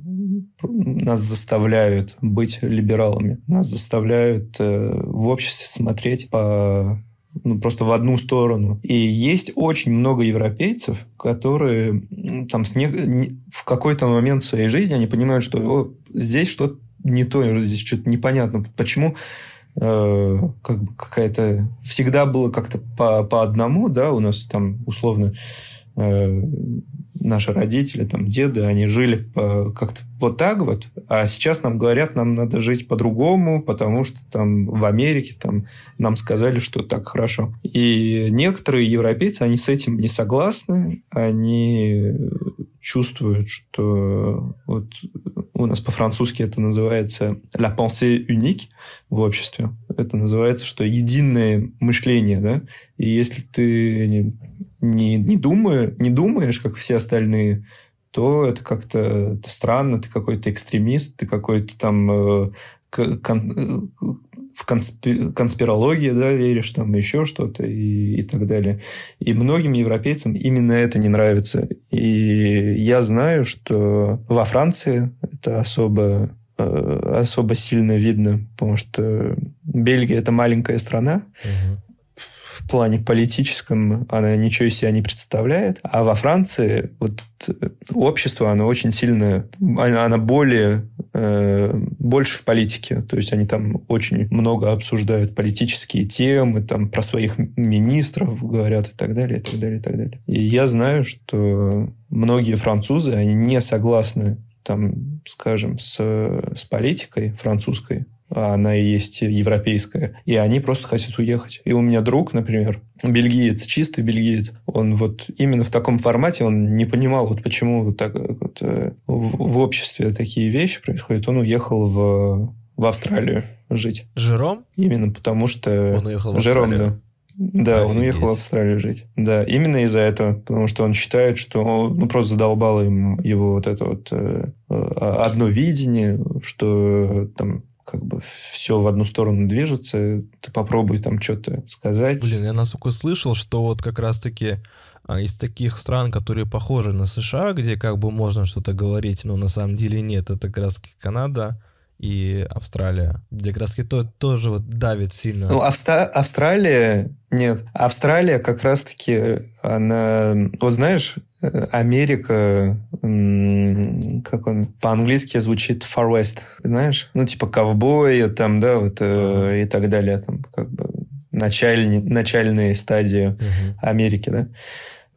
нас заставляют быть либералами, нас заставляют э, в обществе смотреть по ну, просто в одну сторону. И есть очень много европейцев, которые там с не... в какой-то момент в своей жизни они понимают, что О, здесь что-то не то, здесь что-то непонятно. Почему э, как бы какая-то... Всегда было как-то по, по одному, да, у нас там условно наши родители, там, деды, они жили как-то вот так вот, а сейчас нам говорят, нам надо жить по-другому, потому что там в Америке там нам сказали, что так хорошо. И некоторые европейцы, они с этим не согласны, они чувствуют, что вот у нас по-французски это называется la pensée unique в обществе. Это называется, что единое мышление, да. И если ты не, не, думаешь, не думаешь, как все остальные, то это как-то странно, ты какой-то экстремист, ты какой-то там э, кон, э, в конспи, конспирологии, да, веришь, там еще что-то и, и так далее. И многим европейцам именно это не нравится. И я знаю, что во Франции это особо э, особо сильно видно, потому что Бельгия это маленькая страна, угу в плане политическом она ничего из себя не представляет. А во Франции вот общество, оно очень сильно, она более, э, больше в политике. То есть они там очень много обсуждают политические темы, там про своих министров говорят и так далее, и так далее, и так далее. И я знаю, что многие французы, они не согласны там, скажем, с, с политикой французской, а она и есть европейская, и они просто хотят уехать. И у меня друг, например, бельгиец, чистый бельгиец, он вот именно в таком формате, он не понимал, вот почему вот так вот э, в, обществе такие вещи происходят. Он уехал в, в Австралию жить. Жером? Именно потому что... Он уехал в Жером, да. Да, Офигеть. он уехал в Австралию жить. Да, именно из-за этого, потому что он считает, что ну, просто задолбало ему его вот это вот э, одно видение, что там как бы все в одну сторону движется, ты попробуй там что-то сказать. Блин, я насколько слышал, что вот как раз-таки а, из таких стран, которые похожи на США, где как бы можно что-то говорить, но на самом деле нет, это как раз Канада, и Австралия, где как раз то, тоже вот давит сильно. Ну, Авста- Австралия, нет. Австралия как раз-таки, она, вот знаешь, Америка, как он по-английски звучит Far West, знаешь? Ну, типа ковбои там, да, вот uh-huh. и так далее, там, как бы начальные, начальные стадии uh-huh. Америки, да.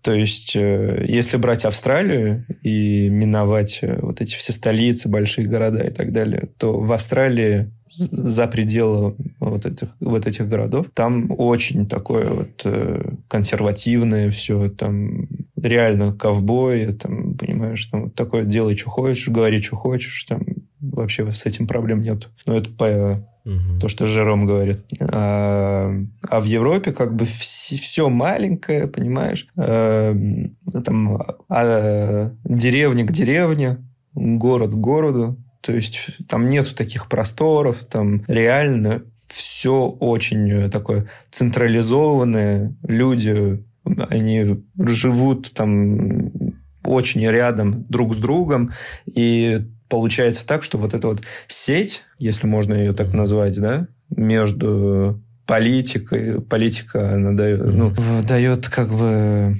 То есть, э, если брать Австралию и миновать э, вот эти все столицы, большие города и так далее, то в Австралии за пределы вот этих, вот этих городов, там очень такое вот э, консервативное все, там реально ковбои, там, понимаешь, там вот такое делай, что хочешь, говори, что хочешь, там вообще с этим проблем нет. Но это по то, что Жером говорит. А, а в Европе как бы вс- все маленькое, понимаешь? А, там а, деревня к деревне, город к городу. То есть там нету таких просторов, там реально все очень такое централизованное. Люди, они живут там очень рядом друг с другом, и получается так, что вот эта вот сеть, если можно ее так назвать, да, между политикой, политика она дает, ну, дает как бы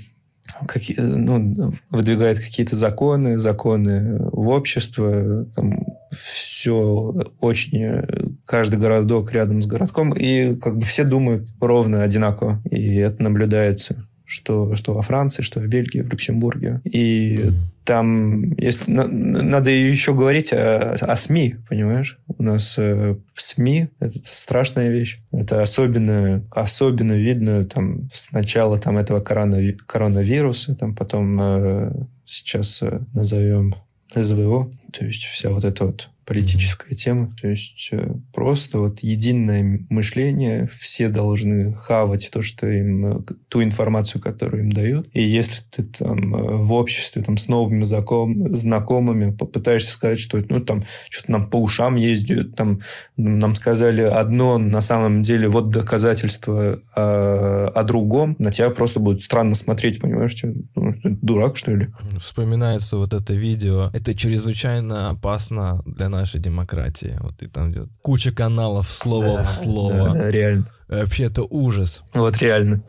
какие, ну, выдвигает какие-то законы, законы в общество, там все очень, каждый городок рядом с городком, и как бы все думают ровно одинаково, и это наблюдается что, что во Франции, что в Бельгии, в Люксембурге. И mm. там, если надо еще говорить о, о СМИ, понимаешь? У нас э, СМИ – это страшная вещь. Это особенно, особенно видно там, с начала там, этого коронави коронавируса, там, потом э, сейчас э, назовем СВО, то есть вся вот эта вот политическая тема. То есть э, просто вот единое мышление, все должны хавать то, что им, э, ту информацию, которую им дают. И если ты там э, в обществе там с новыми знаком, знакомыми попытаешься сказать, что ну там что-то нам по ушам ездят, там нам сказали одно, на самом деле вот доказательство о, о другом, на тебя просто будет странно смотреть, понимаешь? Ну, дурак, что ли? Вспоминается вот это видео. Это чрезвычайно опасно для нас нашей демократии. Вот и там идет куча каналов, слово да, в слово. Да, да, реально. Вообще это ужас. Вот реально.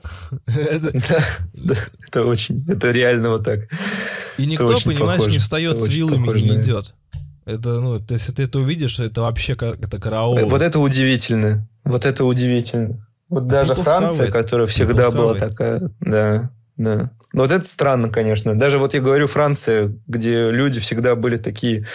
это... (laughs) Да, да, это очень, это реально вот так. И никто, понимаешь, похоже. не встает это с вилами и не идет. Это, ну, то, если ты это увидишь, это вообще как это караул. Вот это удивительно. Вот это удивительно. Вот а даже Франция, которая всегда была такая, да, да. Но вот это странно, конечно. Даже вот я говорю Франция, где люди всегда были такие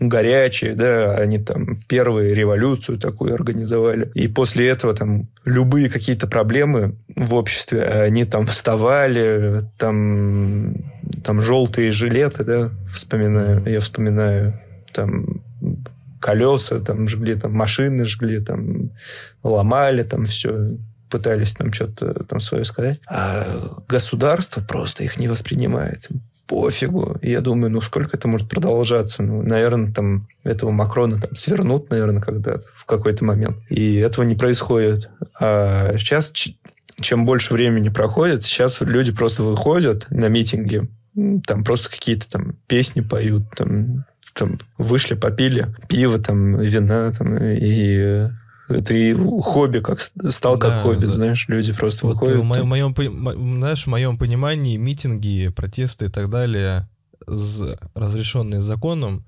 горячие, да, они там первые революцию такую организовали. И после этого там любые какие-то проблемы в обществе, они там вставали, там, там желтые жилеты, да, вспоминаю, я вспоминаю, там колеса там жгли, там машины жгли, там ломали, там все пытались там что-то там свое сказать. А государство просто их не воспринимает пофигу. И я думаю, ну сколько это может продолжаться? Ну, наверное, там этого Макрона там свернут, наверное, когда-то, в какой-то момент. И этого не происходит. А сейчас, чем больше времени проходит, сейчас люди просто выходят на митинги, там просто какие-то там песни поют, там, там вышли, попили пиво, там, вина, там, и это и хобби, как стал да, как хобби, да. знаешь, люди просто вот выходят. В моем, моем, знаешь, в моем понимании митинги, протесты и так далее, разрешенные законом,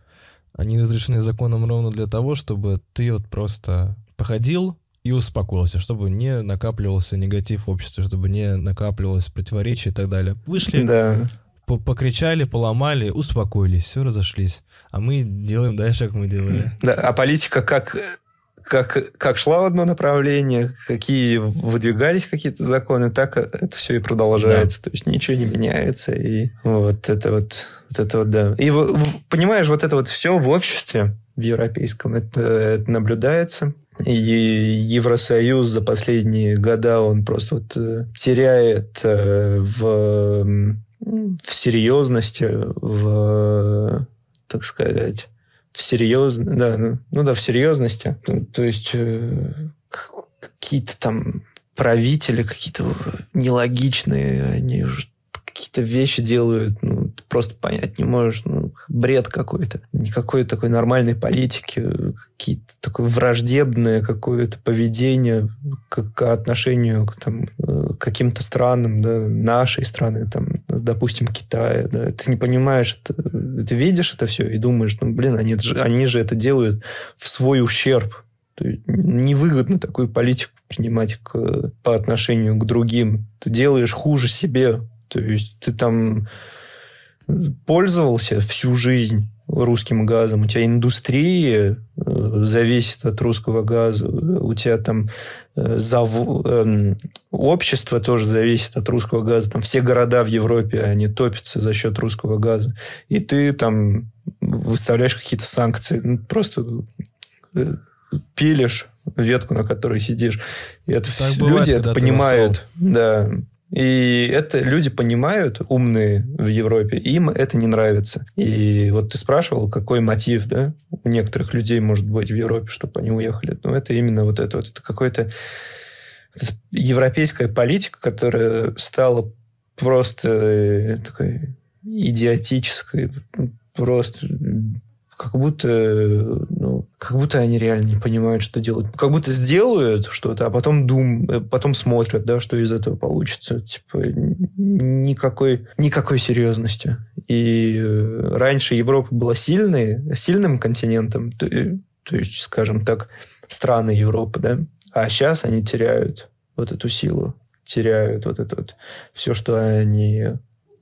они разрешены законом ровно для того, чтобы ты вот просто походил и успокоился, чтобы не накапливался негатив в обществе, чтобы не накапливалось противоречия и так далее. Вышли, да. покричали, поломали, успокоились, все разошлись. А мы делаем дальше, как мы делали. Да, а политика как как, как шла в одно направление, какие выдвигались какие-то законы, так это все и продолжается. Да. То есть ничего не меняется. И вот это вот, вот это вот, да. И понимаешь, вот это вот все в обществе, в европейском, это, это наблюдается. И Евросоюз за последние года он просто вот э, теряет э, в, в серьезности, в, так сказать, в серьезно, да, ну, да, в серьезности. То есть э, какие-то там правители какие-то нелогичные, они уже какие-то вещи делают, ну, просто понять не можешь, ну, бред какой-то. Никакой такой нормальной политики, какие-то такое враждебное какое-то поведение к, к отношению к там, э, каким-то странам, да, нашей страны, там, допустим, Китая, да, ты не понимаешь, это, ты видишь это все и думаешь, ну, блин, они они же это делают в свой ущерб. Невыгодно такую политику принимать к, по отношению к другим. Ты делаешь хуже себе, то есть ты там пользовался всю жизнь русским газом, у тебя индустрия э, зависит от русского газа, у тебя там э, зав... э, общество тоже зависит от русского газа, там все города в Европе, они топятся за счет русского газа, и ты там выставляешь какие-то санкции, ну, просто э, пилишь ветку, на которой сидишь. И это так люди бывает, это понимают. Да, И это люди понимают, умные в Европе, им это не нравится. И вот ты спрашивал, какой мотив, да, у некоторых людей может быть в Европе, чтобы они уехали. Ну, это именно вот это вот. Это какой-то европейская политика, которая стала просто такой идиотической, просто как будто, как будто они реально не понимают, что делать. Как будто сделают что-то, а потом дум, э, потом смотрят, да, что из этого получится. Типа никакой, никакой серьезности. И э, раньше Европа была сильной, сильным континентом, то, то есть, скажем так, страны Европы, да, а сейчас они теряют вот эту силу, теряют вот это вот все, что они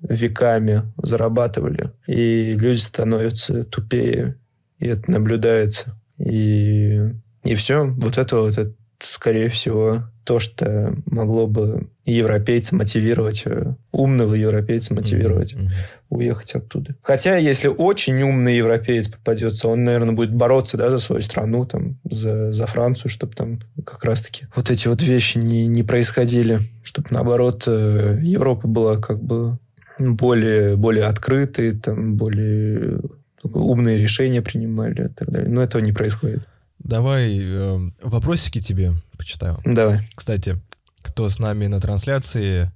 веками зарабатывали. И люди становятся тупее, и это наблюдается. И, и все, вот это вот, это, скорее всего, то, что могло бы европейца мотивировать, э, умного европейца мотивировать mm-hmm. уехать оттуда. Хотя, если очень умный европеец попадется, он, наверное, будет бороться да, за свою страну, там, за, за Францию, чтобы там как раз-таки вот эти вот вещи не, не происходили, чтобы, наоборот, э, Европа была как бы более, более открытые, там, более умные решения принимали и так далее. Но этого не происходит. Давай э, вопросики тебе почитаю. Давай. Кстати, кто с нами на трансляции,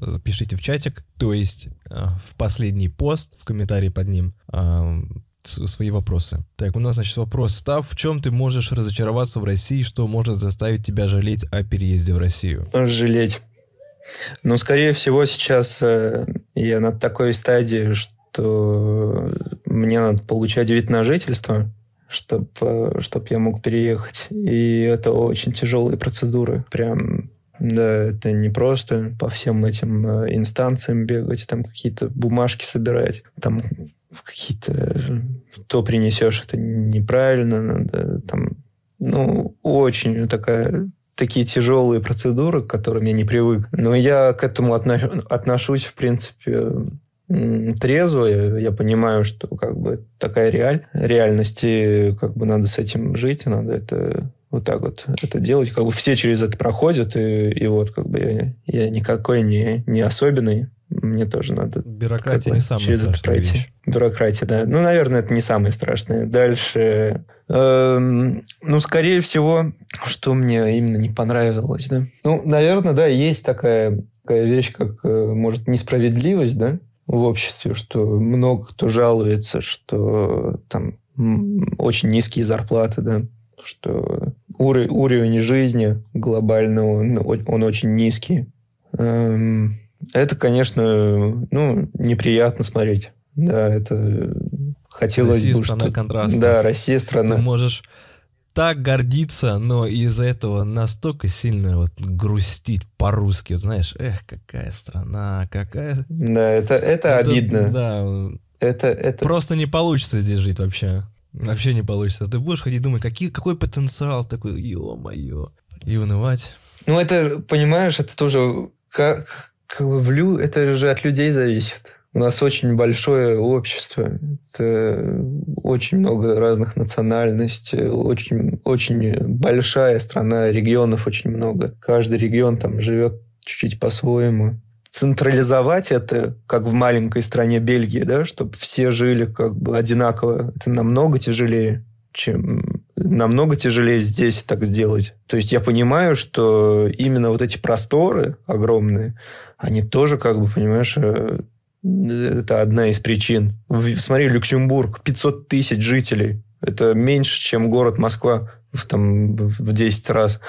э, пишите в чатик, то есть э, в последний пост, в комментарии под ним, э, свои вопросы. Так, у нас, значит, вопрос. Став, в чем ты можешь разочароваться в России, что может заставить тебя жалеть о переезде в Россию? Жалеть. Ну, скорее всего, сейчас э, я на такой стадии, что мне надо получать вид на жительство, чтобы э, чтоб я мог переехать. И это очень тяжелые процедуры. Прям да, это не просто по всем этим э, инстанциям бегать, там какие-то бумажки собирать, там какие-то... То принесешь, это неправильно, надо там... Ну, очень такая такие тяжелые процедуры, к которым я не привык. Но я к этому отношусь, в принципе, трезво. Я понимаю, что как бы такая реаль, реальность, и как бы надо с этим жить, надо это вот так вот это делать. Как бы все через это проходят, и, и вот как бы я, я никакой не, не особенный. Мне тоже надо Бюрократия как бы, не самая через это пройти. Вещь. Бюрократия, да. Ну, наверное, это не самое страшное. Дальше Эм, ну, скорее всего, что мне именно не понравилось, да? Ну, наверное, да, есть такая, такая вещь, как, э, может, несправедливость, да, в обществе, что много кто жалуется, что там очень низкие зарплаты, да, что уровень, уровень жизни глобально он, он очень низкий. Эм, это, конечно, ну, неприятно смотреть. Да, это хотелось Россия бы, страна что... контрастов. Да, Россия страна. Ты можешь так гордиться, но из-за этого настолько сильно вот грустить по-русски, вот знаешь, эх, какая страна, какая... Да, это, это, это обидно. Да. Это, это... Просто не получится здесь жить вообще. Вообще не получится. Ты будешь ходить думать, какие, какой потенциал такой, ё-моё, и унывать. Ну, это, понимаешь, это тоже как, как в лю... это же от людей зависит. У нас очень большое общество. Это очень много разных национальностей, очень, очень большая страна, регионов очень много. Каждый регион там живет чуть-чуть по-своему. Централизовать это, как в маленькой стране Бельгии, да, чтобы все жили как бы одинаково, это намного тяжелее, чем намного тяжелее здесь так сделать. То есть я понимаю, что именно вот эти просторы огромные, они тоже, как бы, понимаешь, э, это одна из причин. Смотри, Люксембург, 500 тысяч жителей. Это меньше, чем город Москва там, в 10 раз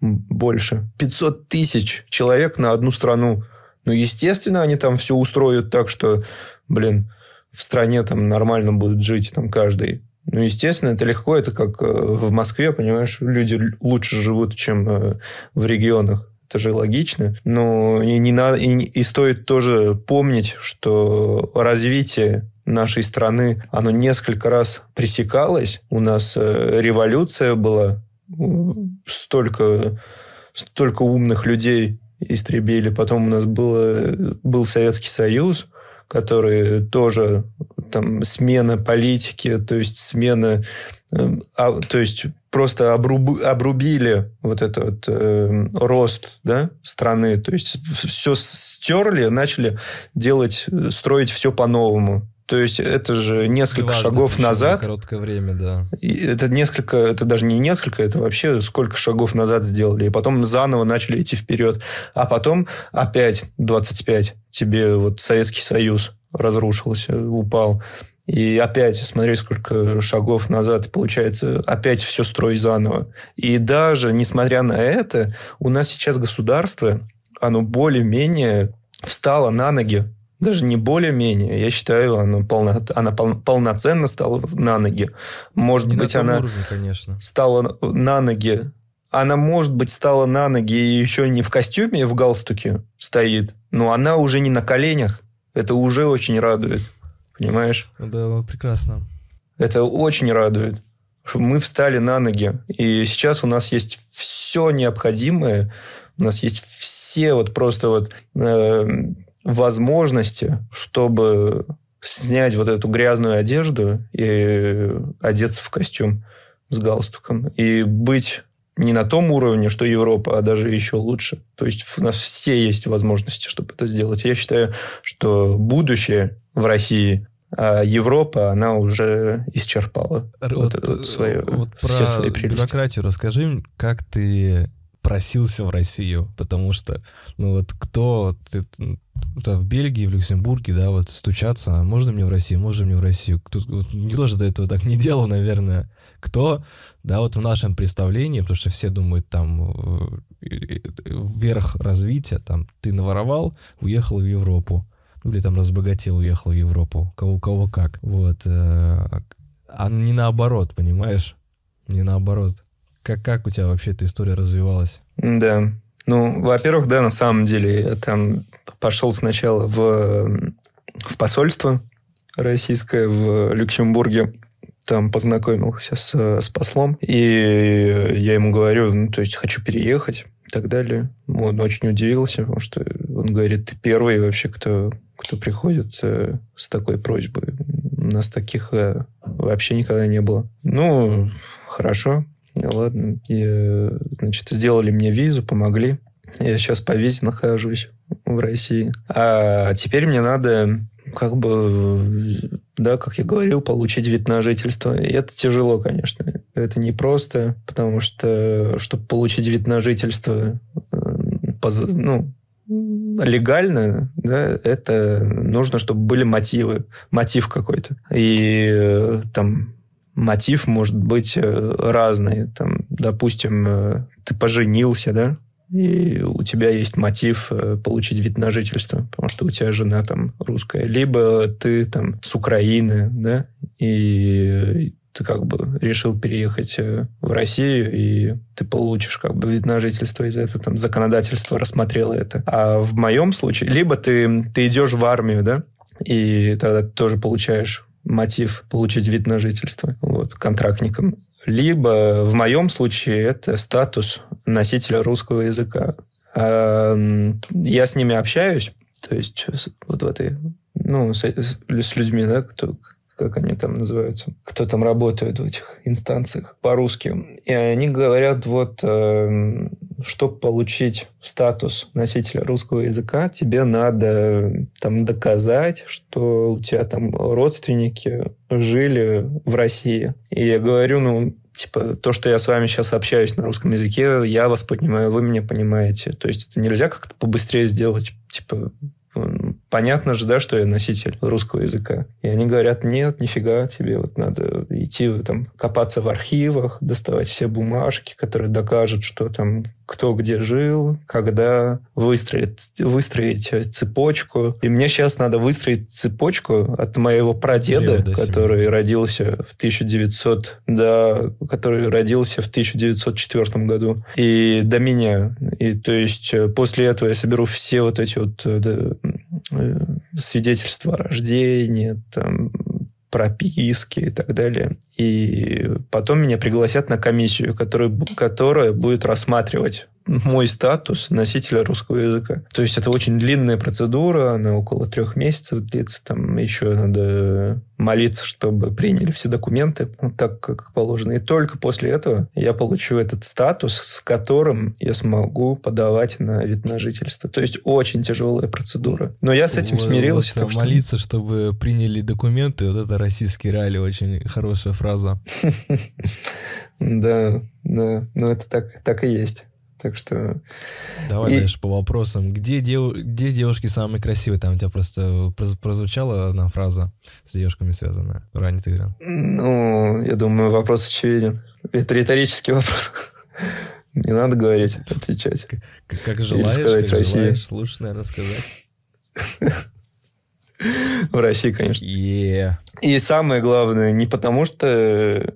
больше. 500 тысяч человек на одну страну. Ну, естественно, они там все устроят так, что, блин, в стране там нормально будут жить там каждый. Ну, естественно, это легко. Это как э, в Москве, понимаешь, люди лучше живут, чем э, в регионах это же логично. Но и, не надо, и, и стоит тоже помнить, что развитие нашей страны, оно несколько раз пресекалось. У нас э, революция была, столько, столько умных людей истребили. Потом у нас было, был Советский Союз, который тоже там смена политики, то есть смена, э, а, то есть просто обруб, обрубили вот этот вот, э, рост да, страны. То есть все стерли, начали делать, строить все по-новому. То есть это же несколько Дважды шагов назад. За короткое время, да. И это несколько, это даже не несколько, это вообще сколько шагов назад сделали. И потом заново начали идти вперед. А потом опять 25 тебе вот Советский Союз разрушился, упал. И опять, смотри, сколько шагов назад, и получается, опять все строй заново. И даже несмотря на это, у нас сейчас государство, оно более-менее встало на ноги. Даже не более-менее. Я считаю, оно полно, она пол, полноценно стала на ноги. Может не быть, она уровне, конечно. стала на ноги. Она, может быть, стала на ноги и еще не в костюме, в галстуке стоит, но она уже не на коленях. Это уже очень радует. Понимаешь? Да, прекрасно. Это очень радует. Что мы встали на ноги. И сейчас у нас есть все необходимое. У нас есть все вот просто вот э, возможности, чтобы снять вот эту грязную одежду и одеться в костюм с галстуком. И быть не на том уровне, что Европа, а даже еще лучше. То есть у нас все есть возможности, чтобы это сделать. Я считаю, что будущее в России, а Европа, она уже исчерпала вот, вот, вот, свое, вот все свои прелести. бюрократию расскажи, как ты просился в Россию, потому что, ну вот кто, ты, в Бельгии, в Люксембурге, да, вот стучаться, а можно мне в Россию, можно мне в Россию. Тут вот, никто же до этого так не делал, наверное. Кто, да, вот в нашем представлении, потому что все думают, там, вверх развития, там, ты наворовал, уехал в Европу. Или там разбогател, уехал в Европу. Кого, кого как. Вот. Э, а не наоборот, понимаешь? Не наоборот. Как, как у тебя вообще эта история развивалась? Да. Ну, во-первых, да, на самом деле, я там пошел сначала в, в посольство российское в Люксембурге, там познакомился с, с послом, и я ему говорю, ну, то есть хочу переехать и так далее. Он очень удивился, потому что он говорит, ты первый вообще, кто, кто приходит э, с такой просьбой. У нас таких э, вообще никогда не было. Ну, хорошо, ладно. И, значит, сделали мне визу, помогли. Я сейчас по визе нахожусь в России. А теперь мне надо как бы, да, как я говорил, получить вид на жительство. И это тяжело, конечно. Это непросто, потому что, чтобы получить вид на жительство, э, ну, легально, да, это нужно, чтобы были мотивы, мотив какой-то. И э, там мотив может быть э, разный. Там, допустим, ты поженился, да, и у тебя есть мотив э, получить вид на жительство, потому что у тебя жена там русская, либо ты там с Украины, да, и ты как бы решил переехать э, в Россию, и ты получишь как бы вид на жительство из этого, там, законодательство рассмотрело это. А в моем случае, либо ты, ты идешь в армию, да, и тогда ты тоже получаешь мотив получить вид на жительство вот, контрактникам. Либо в моем случае это статус носителя русского языка. А, я с ними общаюсь, то есть вот в этой, ну, с, с людьми, да, кто, как они там называются, кто там работает в этих инстанциях по-русски. И они говорят, вот, э, чтобы получить статус носителя русского языка, тебе надо там доказать, что у тебя там родственники жили в России. И я говорю, ну, типа, то, что я с вами сейчас общаюсь на русском языке, я вас понимаю, вы меня понимаете. То есть это нельзя как-то побыстрее сделать, типа, понятно же, да, что я носитель русского языка. И они говорят, нет, нифига, тебе вот надо идти там копаться в архивах, доставать все бумажки, которые докажут, что там кто где жил, когда выстроить, выстроить цепочку. И мне сейчас надо выстроить цепочку от моего прадеда, Деда, который семья. родился в 1900, да, который родился в 1904 году, и до меня. И то есть э, после этого я соберу все вот эти вот э, да, э, свидетельства о рождении, там, прописки и так далее. И потом меня пригласят на комиссию, которая, которая будет рассматривать мой статус носителя русского языка. То есть это очень длинная процедура, она около трех месяцев длится, там еще надо молиться, чтобы приняли все документы вот так, как положено. И только после этого я получу этот статус, с которым я смогу подавать на вид на жительство. То есть очень тяжелая процедура. Но я с этим вот, смирился. Вот, так что... Молиться, чтобы приняли документы, вот это российский реалии очень хорошая фраза. (laughs) Да, да, ну это так, так и есть. Так что... Давай и... дальше по вопросам. Где, дев... Где девушки самые красивые? Там у тебя просто прозвучала одна фраза с девушками связанная. Ранее ты говорил. Ну, я думаю, вопрос очевиден. Это риторический вопрос. (laughs) Не надо говорить, отвечать. Как, как желаешь, Или сказать как России. желаешь. Лучше, наверное, сказать. (laughs) В России, конечно. Yeah. И самое главное, не потому что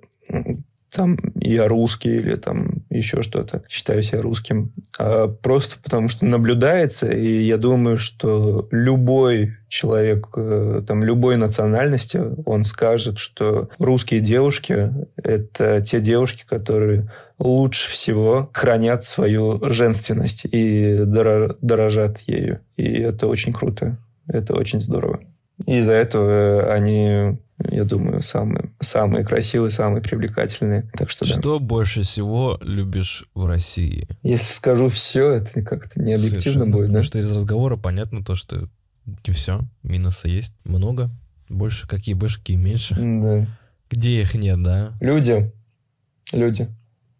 там я русский или там еще что-то, считаю себя русским, а просто потому что наблюдается, и я думаю, что любой человек э, там любой национальности, он скажет, что русские девушки – это те девушки, которые лучше всего хранят свою женственность и дорожат ею. И это очень круто. Это очень здорово. И из-за этого они я думаю, самые, самые красивые, самые привлекательные. Так что, что да. больше всего любишь в России? Если скажу все, это как-то не объективно Совершенно. будет, да? Потому что из разговора понятно то, что не все, минусы есть много. Больше какие больше, какие меньше. Да. Где их нет, да? Люди. Люди.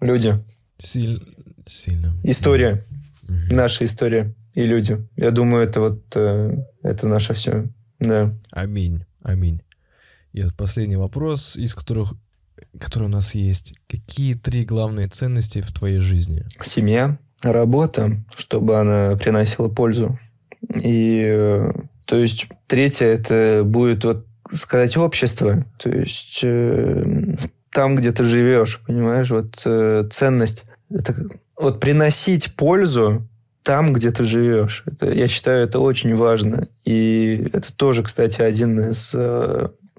Люди. Силь... Сильно. История. Угу. Наша история и люди. Я думаю, это вот э, это наше все. Да. Аминь. Аминь. И вот последний вопрос, из которых, который у нас есть. Какие три главные ценности в твоей жизни? Семья, работа, чтобы она приносила пользу. И, э, то есть, третье, это будет, вот, сказать, общество. То есть, э, там, где ты живешь, понимаешь, вот э, ценность. Это, вот приносить пользу там, где ты живешь. Это, я считаю, это очень важно. И это тоже, кстати, один из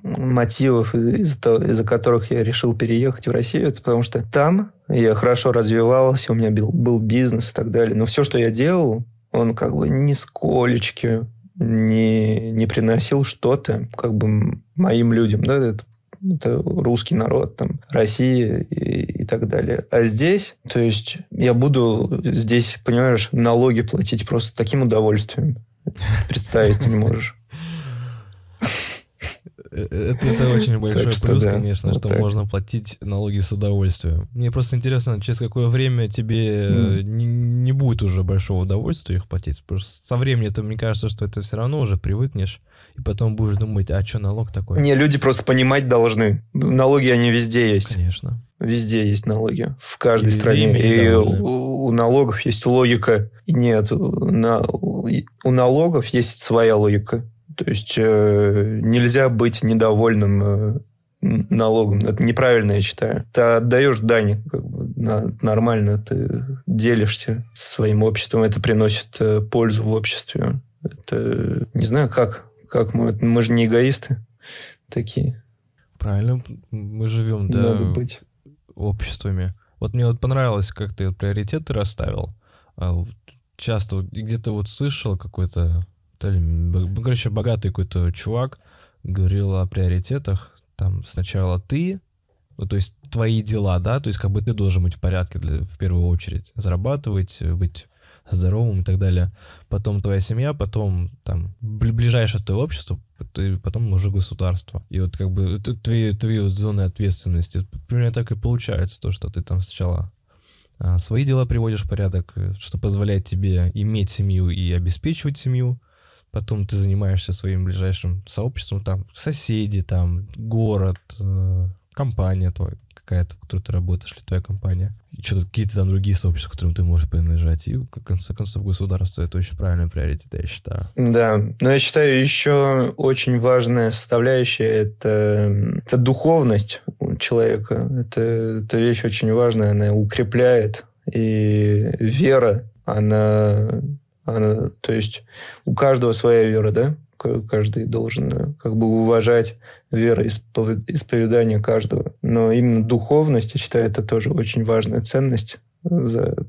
мотивов, из-за, из которых я решил переехать в Россию, это потому что там я хорошо развивался, у меня был, был бизнес и так далее. Но все, что я делал, он как бы нисколечки не, не приносил что-то как бы моим людям. Да? Это, это русский народ, там, Россия и, и так далее. А здесь, то есть я буду здесь, понимаешь, налоги платить просто таким удовольствием. Представить не можешь. Э, это, это очень большой что, плюс, да, конечно, вот что так. можно платить налоги с удовольствием. Мне просто интересно, через какое время тебе mm. не, не будет уже большого удовольствия их платить. Просто со временем, мне кажется, что это все равно уже привыкнешь, и потом будешь думать, а что налог такой? Не, люди просто понимать должны. Налоги, они везде есть. Конечно. Везде есть налоги. В каждой и стране. И у, у налогов есть логика. Нет, на, у налогов есть своя логика. То есть э, нельзя быть недовольным э, налогом. Это неправильно, я считаю. Ты отдаешь дань как бы, на, нормально, ты делишься своим обществом, это приносит э, пользу в обществе. Это не знаю, как, как мы, мы же не эгоисты такие. Правильно, мы живем, да, Надо быть. обществами. Вот мне вот понравилось, как ты приоритеты расставил. А часто где-то вот слышал какой-то короче, богатый какой-то чувак говорил о приоритетах. Там сначала ты, ну, то есть твои дела, да, то есть как бы ты должен быть в порядке для, в первую очередь, зарабатывать, быть здоровым и так далее. Потом твоя семья, потом там ближайшее твое общество, потом уже государство. И вот как бы твои, твои вот зоны ответственности, примерно так и получается, то, что ты там сначала а, свои дела приводишь в порядок, что позволяет тебе иметь семью и обеспечивать семью, потом ты занимаешься своим ближайшим сообществом, там, соседи, там, город, э, компания твоя какая-то, в которой ты работаешь, или твоя компания, и что-то какие-то там другие сообщества, которым ты можешь принадлежать, и, в конце концов, государство — это очень правильный приоритет, я считаю. Да, но я считаю, еще очень важная составляющая — это, это духовность человека. Это, это вещь очень важная, она укрепляет, и вера, она то есть у каждого своя вера, да? Каждый должен э, как бы уважать вероисповедание каждого. Но именно духовность, я считаю, это тоже очень важная ценность.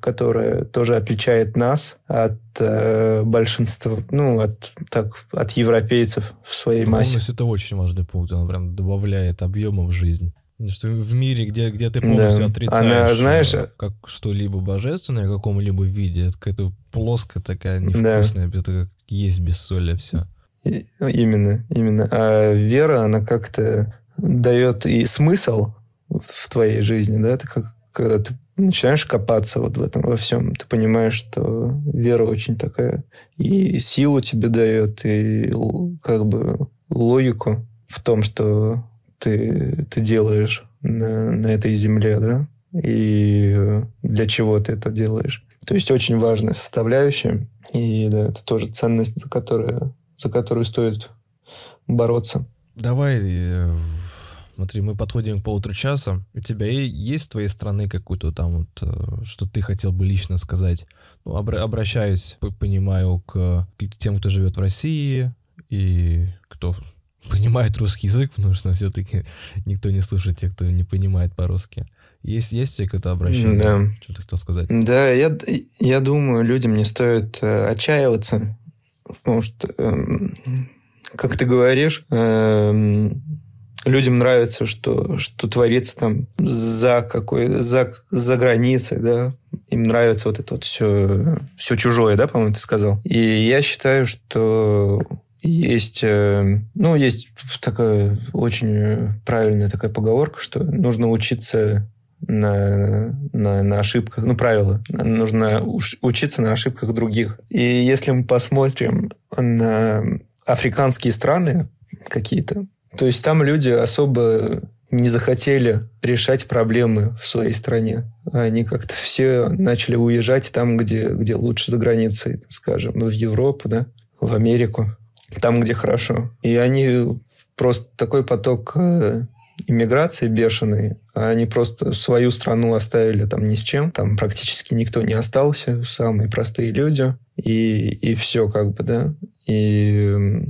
которая тоже отличает нас от э, большинства, ну, от, так, от европейцев в своей массе. это очень важный пункт, она прям добавляет объема в жизнь. Что в мире, где, где ты полностью Да. отрицаешь Она, знаешь, э, как что-либо божественное в каком-либо виде, это какая-то плоская такая Да. невкусная, это как есть без соли все. И- Именно, именно. А вера, она как-то дает и смысл в твоей жизни, да, это как когда ты начинаешь копаться вот в этом во всем, ты понимаешь, что вера очень такая и силу тебе дает, и как бы логику в том, что ты, ты делаешь на, на этой земле, да, и для чего ты это делаешь. То есть очень важная составляющая, и да, это тоже ценность, за которую, за которую стоит бороться. Давай, э, смотри, мы подходим к полутору часа. У тебя есть с твоей стороны какой-то там вот, э, что ты хотел бы лично сказать? Ну, обра- обращаюсь, понимаю, к тем, кто живет в России и кто понимает русский язык, потому что все-таки никто не слушает тех, кто не понимает по-русски. Есть, есть тебе какое-то обращение? Да. Что ты хотел сказать? Да, я, я думаю, людям не стоит э, отчаиваться, потому что, эм, как ты говоришь, эм, людям нравится, что, что творится там за какой за, за границей, да. Им нравится вот это вот все, все чужое, да, по-моему, ты сказал. И я считаю, что есть, э, ну, есть такая очень правильная такая поговорка, что нужно учиться на, на, на ошибках, ну, правило, нужно учиться на ошибках других. И если мы посмотрим на африканские страны какие-то, то есть там люди особо не захотели решать проблемы в своей стране. Они как-то все начали уезжать там, где, где лучше за границей, скажем, в Европу, да, в Америку, там, где хорошо. И они просто такой поток э, иммиграции бешеный, а они просто свою страну оставили там ни с чем, там практически никто не остался, самые простые люди, и, и все как бы, да. И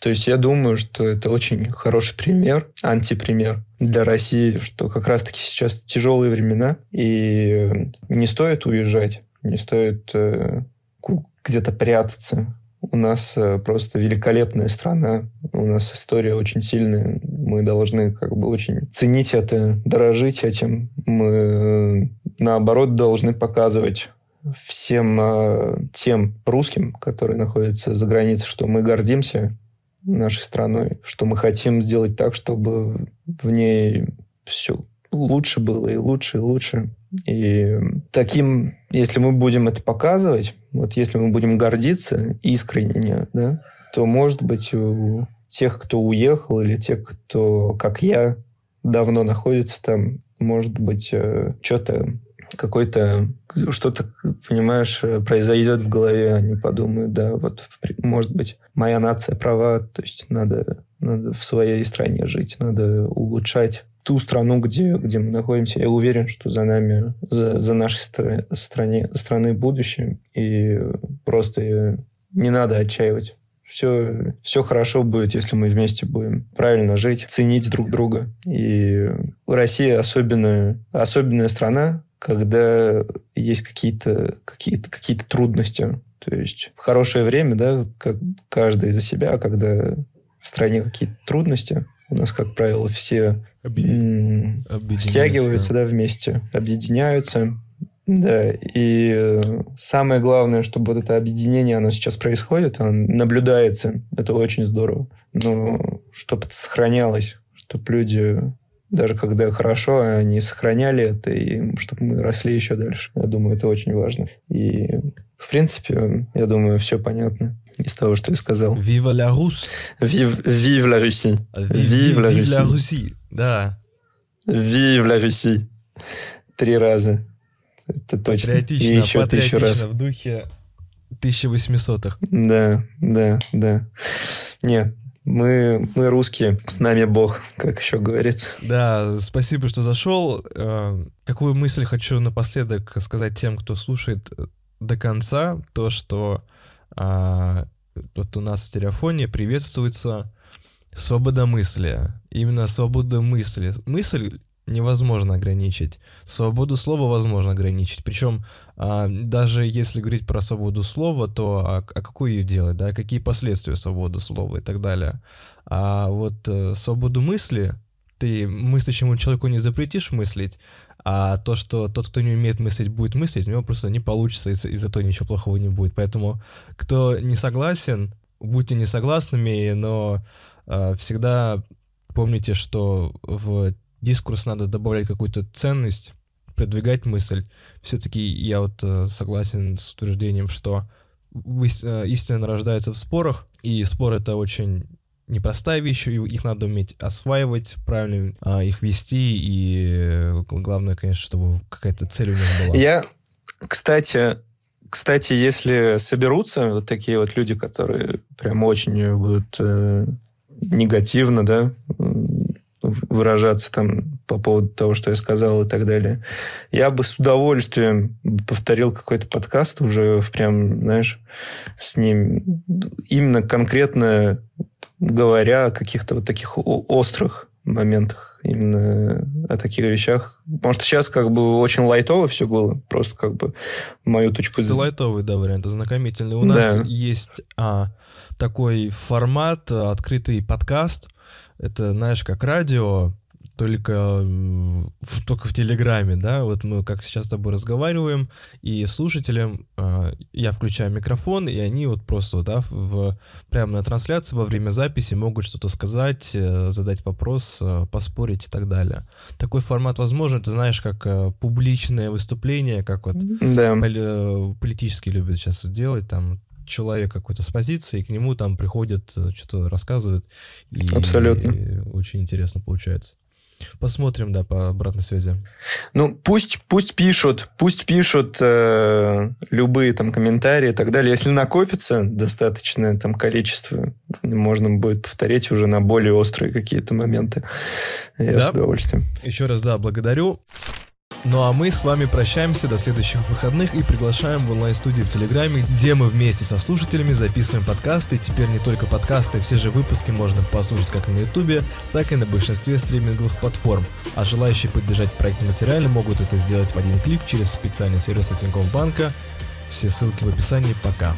то есть я думаю, что это очень хороший пример, антипример для России, что как раз-таки сейчас тяжелые времена, и не стоит уезжать, не стоит э, где-то прятаться. У нас э, просто великолепная страна, у нас история очень сильная, мы должны как бы очень ценить это, дорожить этим. Мы, э, наоборот, должны показывать всем э, тем русским, которые находятся за границей, что мы гордимся нашей страной, что мы хотим сделать так, чтобы в ней все лучше было и лучше, и лучше. И таким, если мы будем это показывать, вот если мы будем гордиться искренне, да, то, может быть, у тех, кто уехал, или тех, кто, как я, давно находится там, может быть, э, что-то какой-то что-то, понимаешь, произойдет в голове, они подумают, да, вот, может быть, моя нация права, то есть надо, надо в своей стране жить, надо улучшать ту страну, где, где мы находимся. Я уверен, что за нами, за, за нашей стра- стране, страной будущее, и просто не надо отчаивать. Все, все хорошо будет, если мы вместе будем правильно жить, ценить друг друга. И Россия особенная, особенная страна, когда есть какие-то какие какие трудности. То есть в хорошее время, да, как каждый за себя, а когда в стране какие-то трудности, у нас, как правило, все м, Объединяются. стягиваются да, вместе, объединяются. Да, и э, самое главное, чтобы вот это объединение, оно сейчас происходит, оно наблюдается, это очень здорово. Но чтобы это сохранялось, чтобы люди, даже когда хорошо, они сохраняли это, и чтобы мы росли еще дальше. Я думаю, это очень важно. И, в принципе, я думаю, все понятно из того, что я сказал. Viva la Russe. Vive, vive la Russie. Vive, Vive la vive Russie. la Russie. Да. Vive la Russie. Три раза. Это точно. И еще тысячу раз. в духе 1800-х. Да, да, да. Нет, мы, мы русские, с нами Бог, как еще говорится. Да, спасибо, что зашел. Э, Какую мысль хочу напоследок сказать тем, кто слушает э, до конца, то, что а, вот у нас в стереофоне приветствуется свобода мысли. Именно свобода мысли. Мысль невозможно ограничить. Свободу слова возможно ограничить. Причем а, даже если говорить про свободу слова, то а, а какую ее делать, да, какие последствия свободы слова и так далее. А вот а, свободу мысли ты мыслящему человеку не запретишь мыслить, а то, что тот, кто не умеет мыслить, будет мыслить, у него просто не получится, из- из-за того ничего плохого не будет. Поэтому кто не согласен, будьте не согласными, но э, всегда помните, что в дискурс надо добавлять какую-то ценность, продвигать мысль. Все-таки я вот э, согласен с утверждением, что истина рождается в спорах, и спор это очень непростая вещь, их надо уметь осваивать, правильно а, их вести, и главное, конечно, чтобы какая-то цель у них была. Я, кстати, кстати, если соберутся вот такие вот люди, которые прям очень будут э, негативно, да, выражаться там по поводу того, что я сказал и так далее. Я бы с удовольствием повторил какой-то подкаст уже в прям, знаешь, с ним именно конкретно говоря о каких-то вот таких острых моментах, именно о таких вещах. Потому что сейчас как бы очень лайтово все было, просто как бы мою точку зрения. Лайтовый, да, вариант, ознакомительный. У да. нас есть а, такой формат, открытый подкаст. Это, знаешь, как радио, только, в, только в Телеграме, да, вот мы как сейчас с тобой разговариваем, и слушателям э, я включаю микрофон, и они вот просто, да, в, прямо на трансляции во время записи могут что-то сказать, э, задать вопрос, э, поспорить и так далее. Такой формат возможен, ты знаешь, как э, публичное выступление, как вот да. поли, э, политически любят сейчас делать, там человек какой-то с позиции, и к нему там приходят, э, что-то рассказывают. И, Абсолютно. И очень интересно получается. Посмотрим, да, по обратной связи. Ну, пусть, пусть пишут, пусть пишут э, любые там комментарии и так далее. Если накопится достаточное там количество, можно будет повторить уже на более острые какие-то моменты. Я да. с удовольствием. Еще раз, да, благодарю. Ну а мы с вами прощаемся до следующих выходных и приглашаем в онлайн-студию в Телеграме, где мы вместе со слушателями записываем подкасты. Теперь не только подкасты, все же выпуски можно послушать как на Ютубе, так и на большинстве стриминговых платформ. А желающие поддержать проект материально могут это сделать в один клик через специальный сервис от Банка. Все ссылки в описании. Пока.